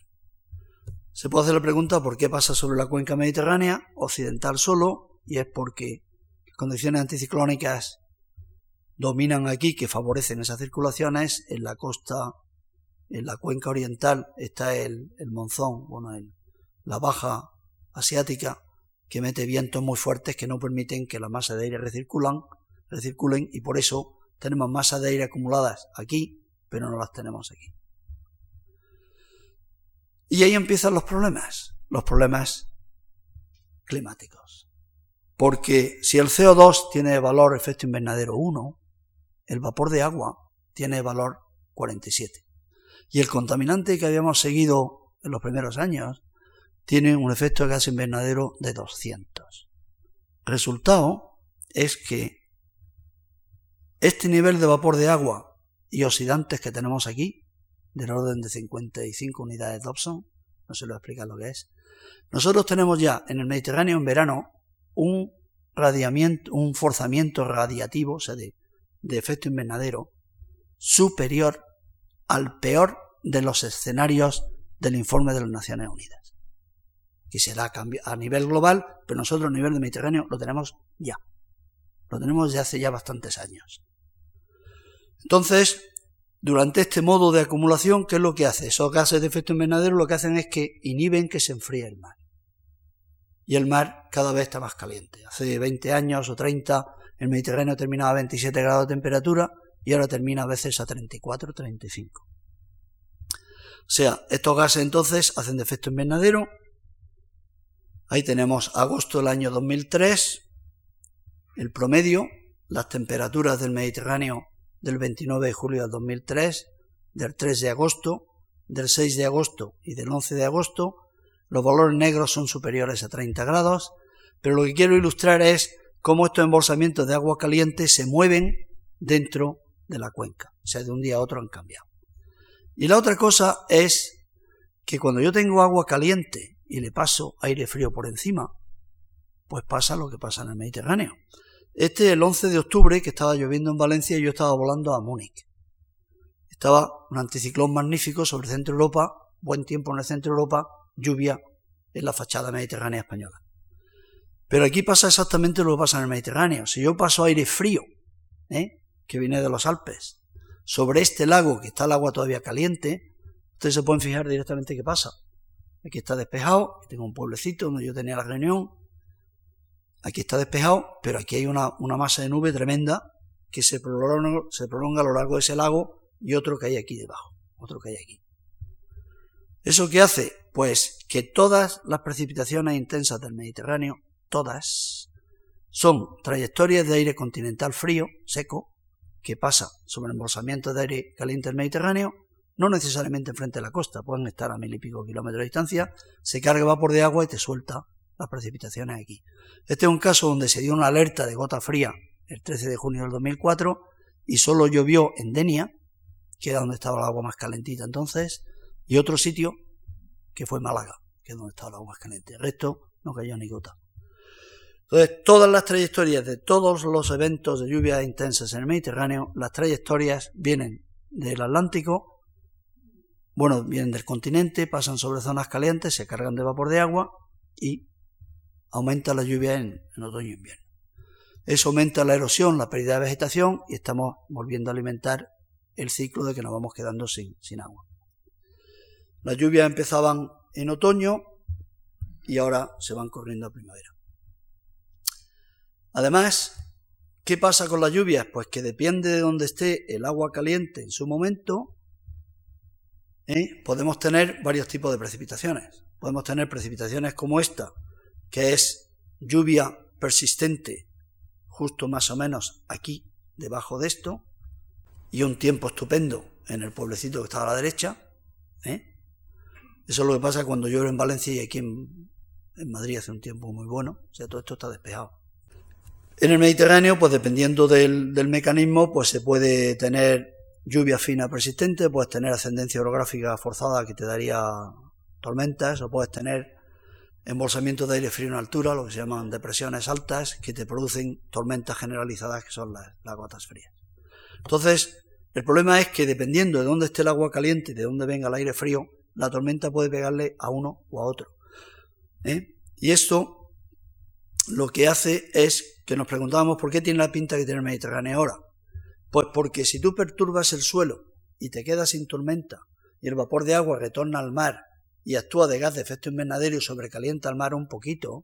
Se puede hacer la pregunta por qué pasa sobre la cuenca mediterránea occidental solo, y es porque condiciones anticiclónicas dominan aquí que favorecen esas circulaciones. En la costa, en la cuenca oriental, está el, monzón, bueno, la baja asiática, que mete vientos muy fuertes que no permiten que la masa de aire recirculan, recirculen y por eso tenemos masa de aire acumuladas aquí, pero no las tenemos aquí. Y ahí empiezan los problemas, los problemas climáticos. Porque si el CO2 tiene valor efecto invernadero 1, el vapor de agua tiene valor 47. Y el contaminante que habíamos seguido en los primeros años tiene un efecto de gas invernadero de 200. Resultado es que este nivel de vapor de agua y oxidantes que tenemos aquí del orden de 55 unidades Dobson, no se lo explica lo que es. Nosotros tenemos ya en el Mediterráneo en verano un radiamiento, un forzamiento radiativo, o sea, de, efecto invernadero, superior al peor de los escenarios del informe de las Naciones Unidas. Que será a nivel global, pero nosotros a nivel de Mediterráneo lo tenemos ya. Lo tenemos desde hace ya bastantes años. Entonces, durante este modo de acumulación, ¿qué es lo que hace? Esos gases de efecto invernadero lo que hacen es que inhiben que se enfríe el mar. Y el mar cada vez está más caliente. Hace 20 años o 30 el Mediterráneo terminaba a 27 grados de temperatura y ahora termina a veces a 34 35. O sea, estos gases entonces hacen de efecto invernadero. Ahí tenemos agosto del año 2003, el promedio, las temperaturas del Mediterráneo del 29 de julio del 2003, del 3 de agosto, del 6 de agosto y del 11 de agosto, los valores negros son superiores a 30 grados, pero lo que quiero ilustrar es cómo estos embolsamientos de agua caliente se mueven dentro de la cuenca, o sea, de un día a otro han cambiado. Y la otra cosa es que cuando yo tengo agua caliente y le paso aire frío por encima, pues pasa lo que pasa en el Mediterráneo. Este es el 11 de octubre que estaba lloviendo en Valencia yo estaba volando a Múnich. Estaba un anticiclón magnífico sobre centro Europa, buen tiempo en el centro Europa, lluvia en la fachada mediterránea española. Pero aquí pasa exactamente lo que pasa en el Mediterráneo. Si yo paso aire frío, ¿eh? que viene de los Alpes, sobre este lago que está el agua todavía caliente, ustedes se pueden fijar directamente qué pasa. Aquí está despejado, tengo un pueblecito donde yo tenía la reunión, Aquí está despejado, pero aquí hay una, masa de nube tremenda que se prolonga, se prolonga a lo largo de ese lago y otro que hay aquí debajo, otro que hay aquí. ¿Eso qué hace? Pues que todas las precipitaciones intensas del Mediterráneo, todas, son trayectorias de aire continental frío, seco, que pasa sobre el embolsamiento de aire caliente del Mediterráneo, no necesariamente enfrente de la costa, pueden estar a mil y pico kilómetros de distancia, se carga vapor de agua y te suelta las precipitaciones aquí. Este es un caso donde se dio una alerta de gota fría el 13 de junio del 2004 y solo llovió en Denia, que era donde estaba el agua más calentita entonces, y otro sitio que fue Málaga, que es donde estaba el agua más caliente. El resto no cayó ni gota. Entonces, todas las trayectorias de todos los eventos de lluvias intensas en el Mediterráneo, las trayectorias vienen del Atlántico, bueno, vienen del continente, pasan sobre zonas calientes, se cargan de vapor de agua y aumenta la lluvia en, otoño e invierno. Eso aumenta la erosión, la pérdida de vegetación y estamos volviendo a alimentar el ciclo de que nos vamos quedando sin, agua. Las lluvias empezaban en otoño y ahora se van corriendo a primavera. Además, ¿qué pasa con las lluvias? Pues que depende de donde esté el agua caliente en su momento, ¿eh? podemos tener varios tipos de precipitaciones. Podemos tener precipitaciones como esta, que es lluvia persistente justo más o menos aquí, debajo de esto, y un tiempo estupendo en el pueblecito que está a la derecha. ¿eh? Eso es lo que pasa cuando llueve en Valencia y aquí en, Madrid hace un tiempo muy bueno, o sea, todo esto está despejado. En el Mediterráneo, pues dependiendo del, del mecanismo, pues se puede tener lluvia fina persistente, puedes tener ascendencia orográfica forzada que te daría tormentas, o puedes tener embolsamiento de aire frío en altura, lo que se llaman depresiones altas, que te producen tormentas generalizadas que son las, gotas frías. Entonces, el problema es que dependiendo de dónde esté el agua caliente y de dónde venga el aire frío, la tormenta puede pegarle a uno o a otro. ¿eh? Y esto lo que hace es que nos preguntamos por qué tiene la pinta que tiene el Mediterráneo ahora. Pues porque si tú perturbas el suelo y te quedas sin tormenta y el vapor de agua retorna al mar y actúa de gas de efecto invernadero y sobrecalienta el mar un poquito,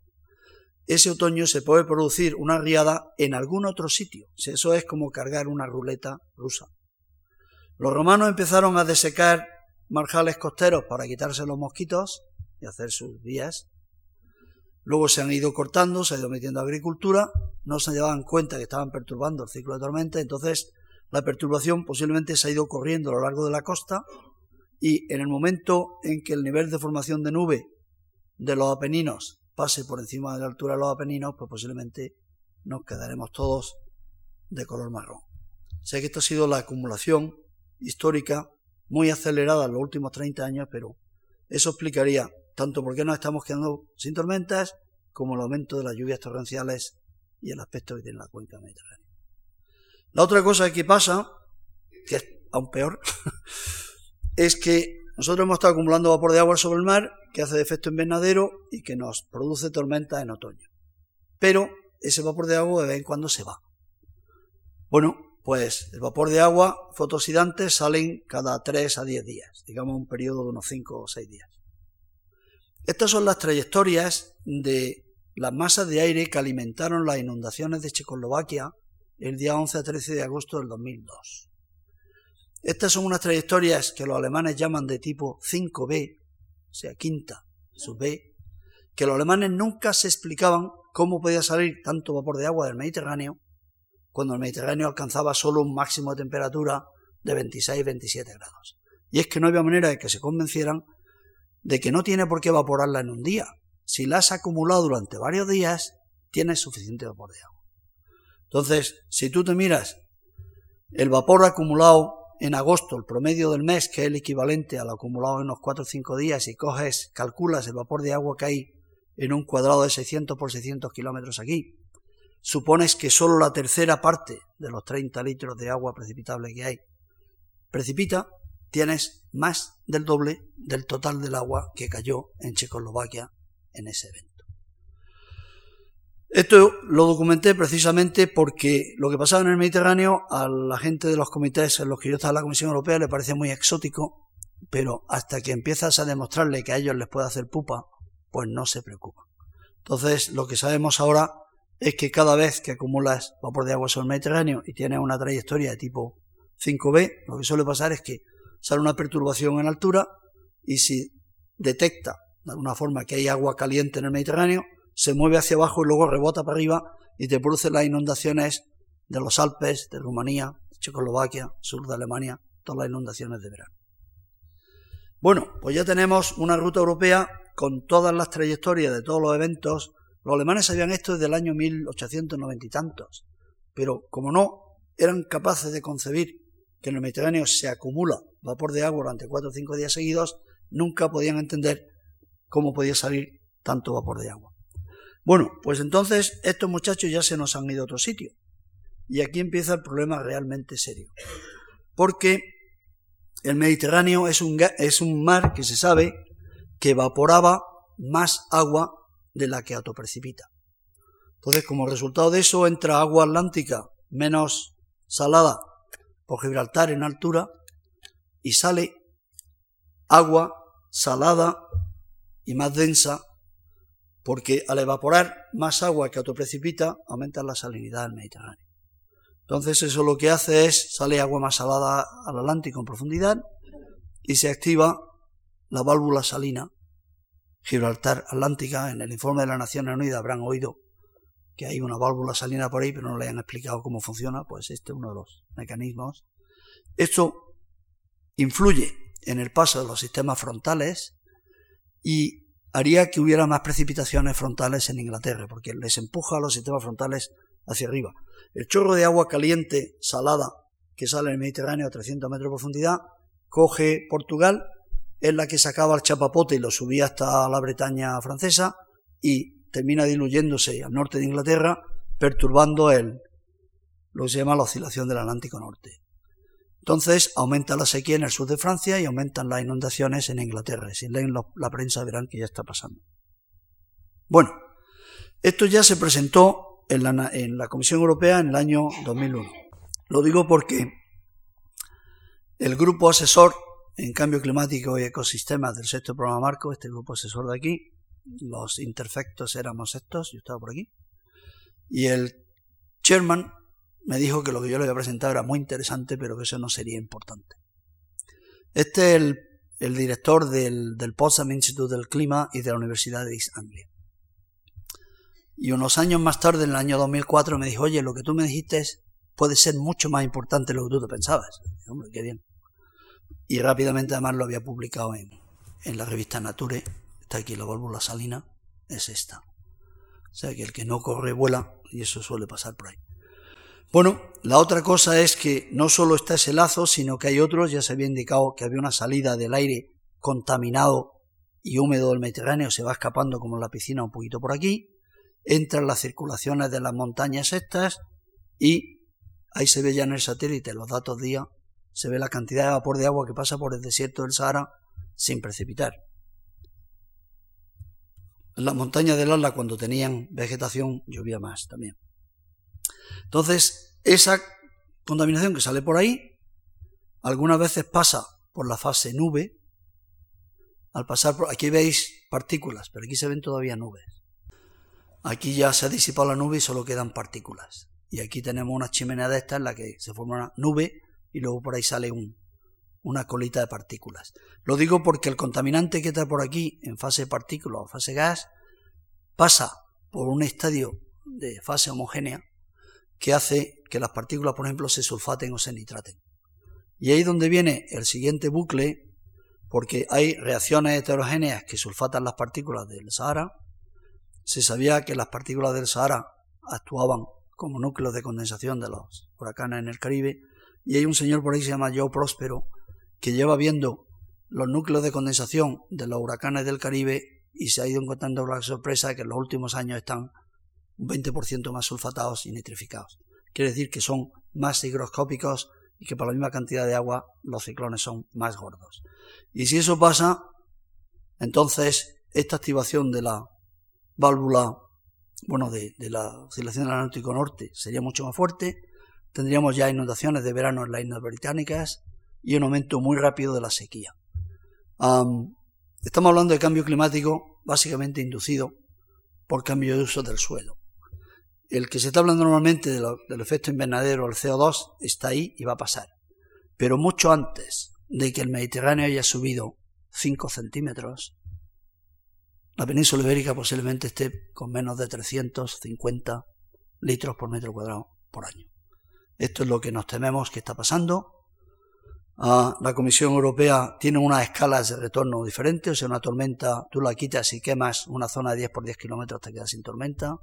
ese otoño se puede producir una riada en algún otro sitio. Eso es como cargar una ruleta rusa. Los romanos empezaron a desecar marjales costeros para quitarse los mosquitos y hacer sus vías. Luego se han ido cortando, se ha ido metiendo agricultura, no se daban cuenta que estaban perturbando el ciclo de tormenta, entonces la perturbación posiblemente se ha ido corriendo a lo largo de la costa y en el momento en que el nivel de formación de nube de los Apeninos pase por encima de la altura de los Apeninos, pues posiblemente nos quedaremos todos de color marrón. Sé que esto ha sido la acumulación histórica muy acelerada en los últimos 30 años, pero eso explicaría tanto por qué nos estamos quedando sin tormentas como el aumento de las lluvias torrenciales y el aspecto que tiene la cuenca mediterránea. La otra cosa que pasa, que es aún peor, es que nosotros hemos estado acumulando vapor de agua sobre el mar que hace de efecto invernadero y que nos produce tormentas en otoño. Pero ese vapor de agua de vez en cuando se va. Bueno, pues el vapor de agua fotooxidante salen cada 3 a 10 días, digamos un periodo de unos 5 o 6 días. Estas son las trayectorias de las masas de aire que alimentaron las inundaciones de Checoslovaquia el día 11 a 13 de agosto del 2002. Estas son unas trayectorias que los alemanes llaman de tipo 5B, o sea, quinta, sub B, que los alemanes nunca se explicaban cómo podía salir tanto vapor de agua del Mediterráneo cuando el Mediterráneo alcanzaba solo un máximo de temperatura de 26-27 grados. Y es que no había manera de que se convencieran de que no tiene por qué evaporarla en un día. Si la has acumulado durante varios días, tienes suficiente vapor de agua. Entonces, si tú te miras el vapor acumulado en agosto, el promedio del mes, que es el equivalente al acumulado en los 4 o 5 días, y coges, calculas el vapor de agua que hay en un cuadrado de 600 por 600 kilómetros aquí, supones que solo la tercera parte de los 30 litros de agua precipitable que hay precipita, tienes más del doble del total del agua que cayó en Checoslovaquia en ese evento. Esto lo documenté precisamente porque lo que pasaba en el Mediterráneo a la gente de los comités en los que yo estaba en la Comisión Europea le parecía muy exótico, pero hasta que empiezas a demostrarle que a ellos les puede hacer pupa, pues no se preocupan. Entonces, lo que sabemos ahora es que cada vez que acumulas vapor de agua sobre el Mediterráneo y tienes una trayectoria de tipo 5B, lo que suele pasar es que sale una perturbación en altura y si detecta de alguna forma que hay agua caliente en el Mediterráneo, se mueve hacia abajo y luego rebota para arriba y te produce las inundaciones de los Alpes, de Rumanía, Checoslovaquia, sur de Alemania, todas las inundaciones de verano. Bueno, pues ya tenemos una ruta europea con todas las trayectorias de todos los eventos. Los alemanes sabían esto desde el año 1890 y tantos, pero como no eran capaces de concebir que en el Mediterráneo se acumula vapor de agua durante cuatro o cinco días seguidos, nunca podían entender cómo podía salir tanto vapor de agua. Bueno, pues entonces estos muchachos ya se nos han ido a otro sitio. Y aquí empieza el problema realmente serio. Porque el Mediterráneo es un, es un mar que se sabe que evaporaba más agua de la que autoprecipita. Entonces, como resultado de eso, entra agua atlántica menos salada por Gibraltar en altura y sale agua salada y más densa porque al evaporar más agua que autoprecipita, aumenta la salinidad del Mediterráneo. Entonces eso lo que hace es, sale agua más salada al Atlántico en profundidad y se activa la válvula salina Gibraltar Atlántica. En el informe de la Naciones Unidas habrán oído que hay una válvula salina por ahí, pero no le han explicado cómo funciona, pues este es uno de los mecanismos. Esto influye en el paso de los sistemas frontales y haría que hubiera más precipitaciones frontales en Inglaterra, porque les empuja a los sistemas frontales hacia arriba. El chorro de agua caliente, salada, que sale en el Mediterráneo a 300 metros de profundidad, coge Portugal, es la que sacaba el chapapote y lo subía hasta la Bretaña francesa y termina diluyéndose al norte de Inglaterra, perturbando el, lo que se llama la oscilación del Atlántico Norte. Entonces aumenta la sequía en el sur de Francia y aumentan las inundaciones en Inglaterra. Si leen la prensa verán que ya está pasando. Bueno, esto ya se presentó en la, en la Comisión Europea en el año 2001. Lo digo porque el grupo asesor en cambio climático y ecosistemas del sexto programa marco, este grupo asesor de aquí, los interfectos éramos estos, yo estaba por aquí, y el chairman me dijo que lo que yo le había presentado era muy interesante, pero que eso no sería importante. Este es el, director del, del Potsdam Institute del Clima y de la Universidad de East Anglia. Y unos años más tarde, en el año 2004, me dijo, oye, lo que tú me dijiste puede ser mucho más importante de lo que tú te pensabas. hombre, qué bien. Y rápidamente además lo había publicado en, en la revista Nature. Está aquí la válvula salina, es esta. O sea que el que no corre vuela, y eso suele pasar por ahí. Bueno, la otra cosa es que no solo está ese lazo, sino que hay otros, ya se había indicado que había una salida del aire contaminado y húmedo del Mediterráneo, se va escapando como en la piscina un poquito por aquí, entran las circulaciones de las montañas estas y ahí se ve ya en el satélite los datos día, se ve la cantidad de vapor de agua que pasa por el desierto del Sahara sin precipitar. En las montañas del Atlas cuando tenían vegetación llovía más también. Entonces, esa contaminación que sale por ahí, algunas veces pasa por la fase nube. Al pasar por aquí veis partículas, pero aquí se ven todavía nubes. Aquí ya se ha disipado la nube y solo quedan partículas. Y aquí tenemos una chimenea de estas en la que se forma una nube y luego por ahí sale una colita de partículas. Lo digo porque el contaminante que está por aquí en fase partícula o fase gas pasa por un estadio de fase homogénea que hace que las partículas, por ejemplo, se sulfaten o se nitraten. Y ahí es donde viene el siguiente bucle, porque hay reacciones heterogéneas que sulfatan las partículas del Sahara, se sabía que las partículas del Sahara actuaban como núcleos de condensación de los huracanes en el Caribe, y hay un señor por ahí que se llama Joe Próspero, que lleva viendo los núcleos de condensación de los huracanes del Caribe y se ha ido encontrando la sorpresa de que en los últimos años están un 20% más sulfatados y nitrificados. Quiere decir que son más higroscópicos y que por la misma cantidad de agua los ciclones son más gordos. Y si eso pasa, entonces esta activación de la válvula, bueno, de, la oscilación del Atlántico Norte sería mucho más fuerte, tendríamos ya inundaciones de verano en las islas británicas y un aumento muy rápido de la sequía. estamos hablando de cambio climático básicamente inducido por cambio de uso del suelo. El que se está hablando normalmente del efecto invernadero, el CO2, está ahí y va a pasar. Pero mucho antes de que el Mediterráneo haya subido 5 centímetros, la península ibérica posiblemente esté con menos de 350 litros por metro cuadrado por año. Esto es lo que nos tememos que está pasando. Ah, la Comisión Europea tiene unas escalas de retorno diferentes, o sea, una tormenta, tú la quitas y quemas una zona de 10 por 10 kilómetros, te quedas sin tormenta.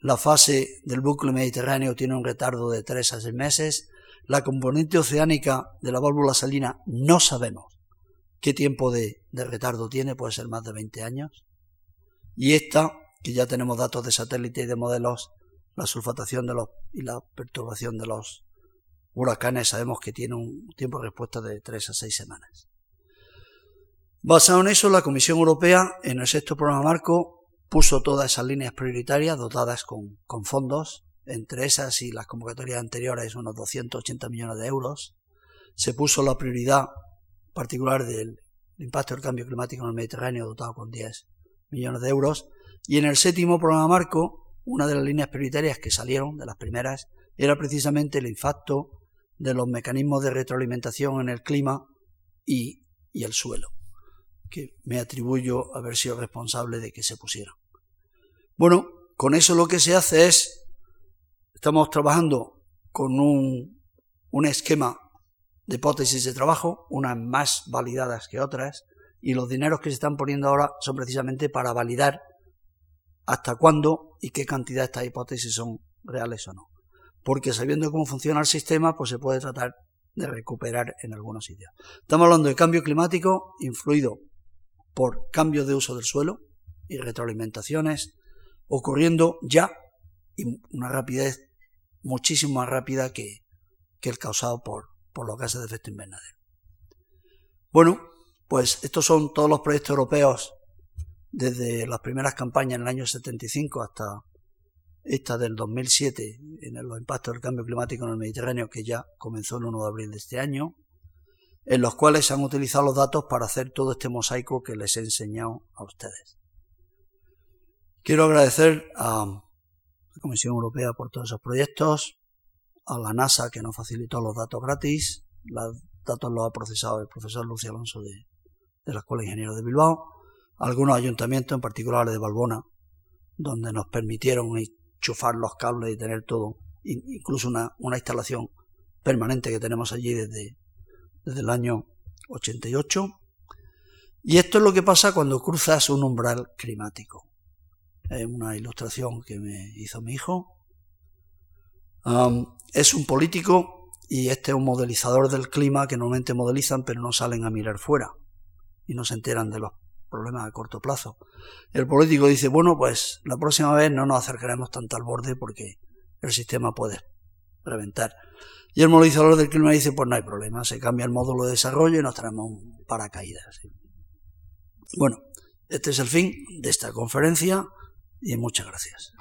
La fase del bucle mediterráneo tiene un retardo de 3 a 6 meses. La componente oceánica de la válvula salina no sabemos qué tiempo de, retardo tiene, puede ser más de 20 años. Y esta, que ya tenemos datos de satélite y de modelos, la sulfatación de los, y la perturbación de los huracanes, sabemos que tiene un tiempo de respuesta de 3 a 6 semanas. Basado en eso, la Comisión Europea, en el sexto programa marco, puso todas esas líneas prioritarias dotadas con, con fondos, entre esas y las convocatorias anteriores, unos 280 millones de euros. Se puso la prioridad particular del impacto del cambio climático en el Mediterráneo, dotado con 10 millones de euros. Y en el séptimo programa marco, una de las líneas prioritarias que salieron, de las primeras, era precisamente el impacto de los mecanismos de retroalimentación en el clima y, y el suelo, que me atribuyo a haber sido responsable de que se pusieran. Bueno, con eso lo que se hace es, estamos trabajando con un, un esquema de hipótesis de trabajo, unas más validadas que otras, y los dineros que se están poniendo ahora son precisamente para validar hasta cuándo y qué cantidad de estas hipótesis son reales o no. porque sabiendo cómo funciona el sistema, pues se puede tratar de recuperar en algunos sitios. Estamos hablando de cambio climático influido por cambios de uso del suelo y retroalimentaciones ocurriendo ya y una rapidez muchísimo más rápida que, el causado por, por los gases de efecto invernadero. Bueno, pues estos son todos los proyectos europeos desde las primeras campañas en el año 75 hasta esta del 2007 en los impactos del cambio climático en el Mediterráneo que ya comenzó el 1 de abril de este año, en los cuales se han utilizado los datos para hacer todo este mosaico que les he enseñado a ustedes. Quiero agradecer a la Comisión Europea por todos esos proyectos, a la NASA que nos facilitó los datos gratis, los datos los ha procesado el profesor Lucio Alonso de, de la Escuela de Ingenieros de Bilbao, algunos ayuntamientos, en particular de Balbona, donde nos permitieron enchufar los cables y tener todo, incluso una, una instalación permanente que tenemos allí desde, desde el año 88. Y esto es lo que pasa cuando cruzas un umbral climático. Es una ilustración que me hizo mi hijo. es un político y este es un modelizador del clima que normalmente modelizan pero no salen a mirar fuera y no se enteran de los problemas a corto plazo. El político dice, bueno, pues la próxima vez no nos acercaremos tanto al borde porque el sistema puede reventar. Y el modelizador del clima dice, pues no hay problema, se cambia el módulo de desarrollo y nos traemos un paracaídas. Bueno, este es el fin de esta conferencia y muchas gracias.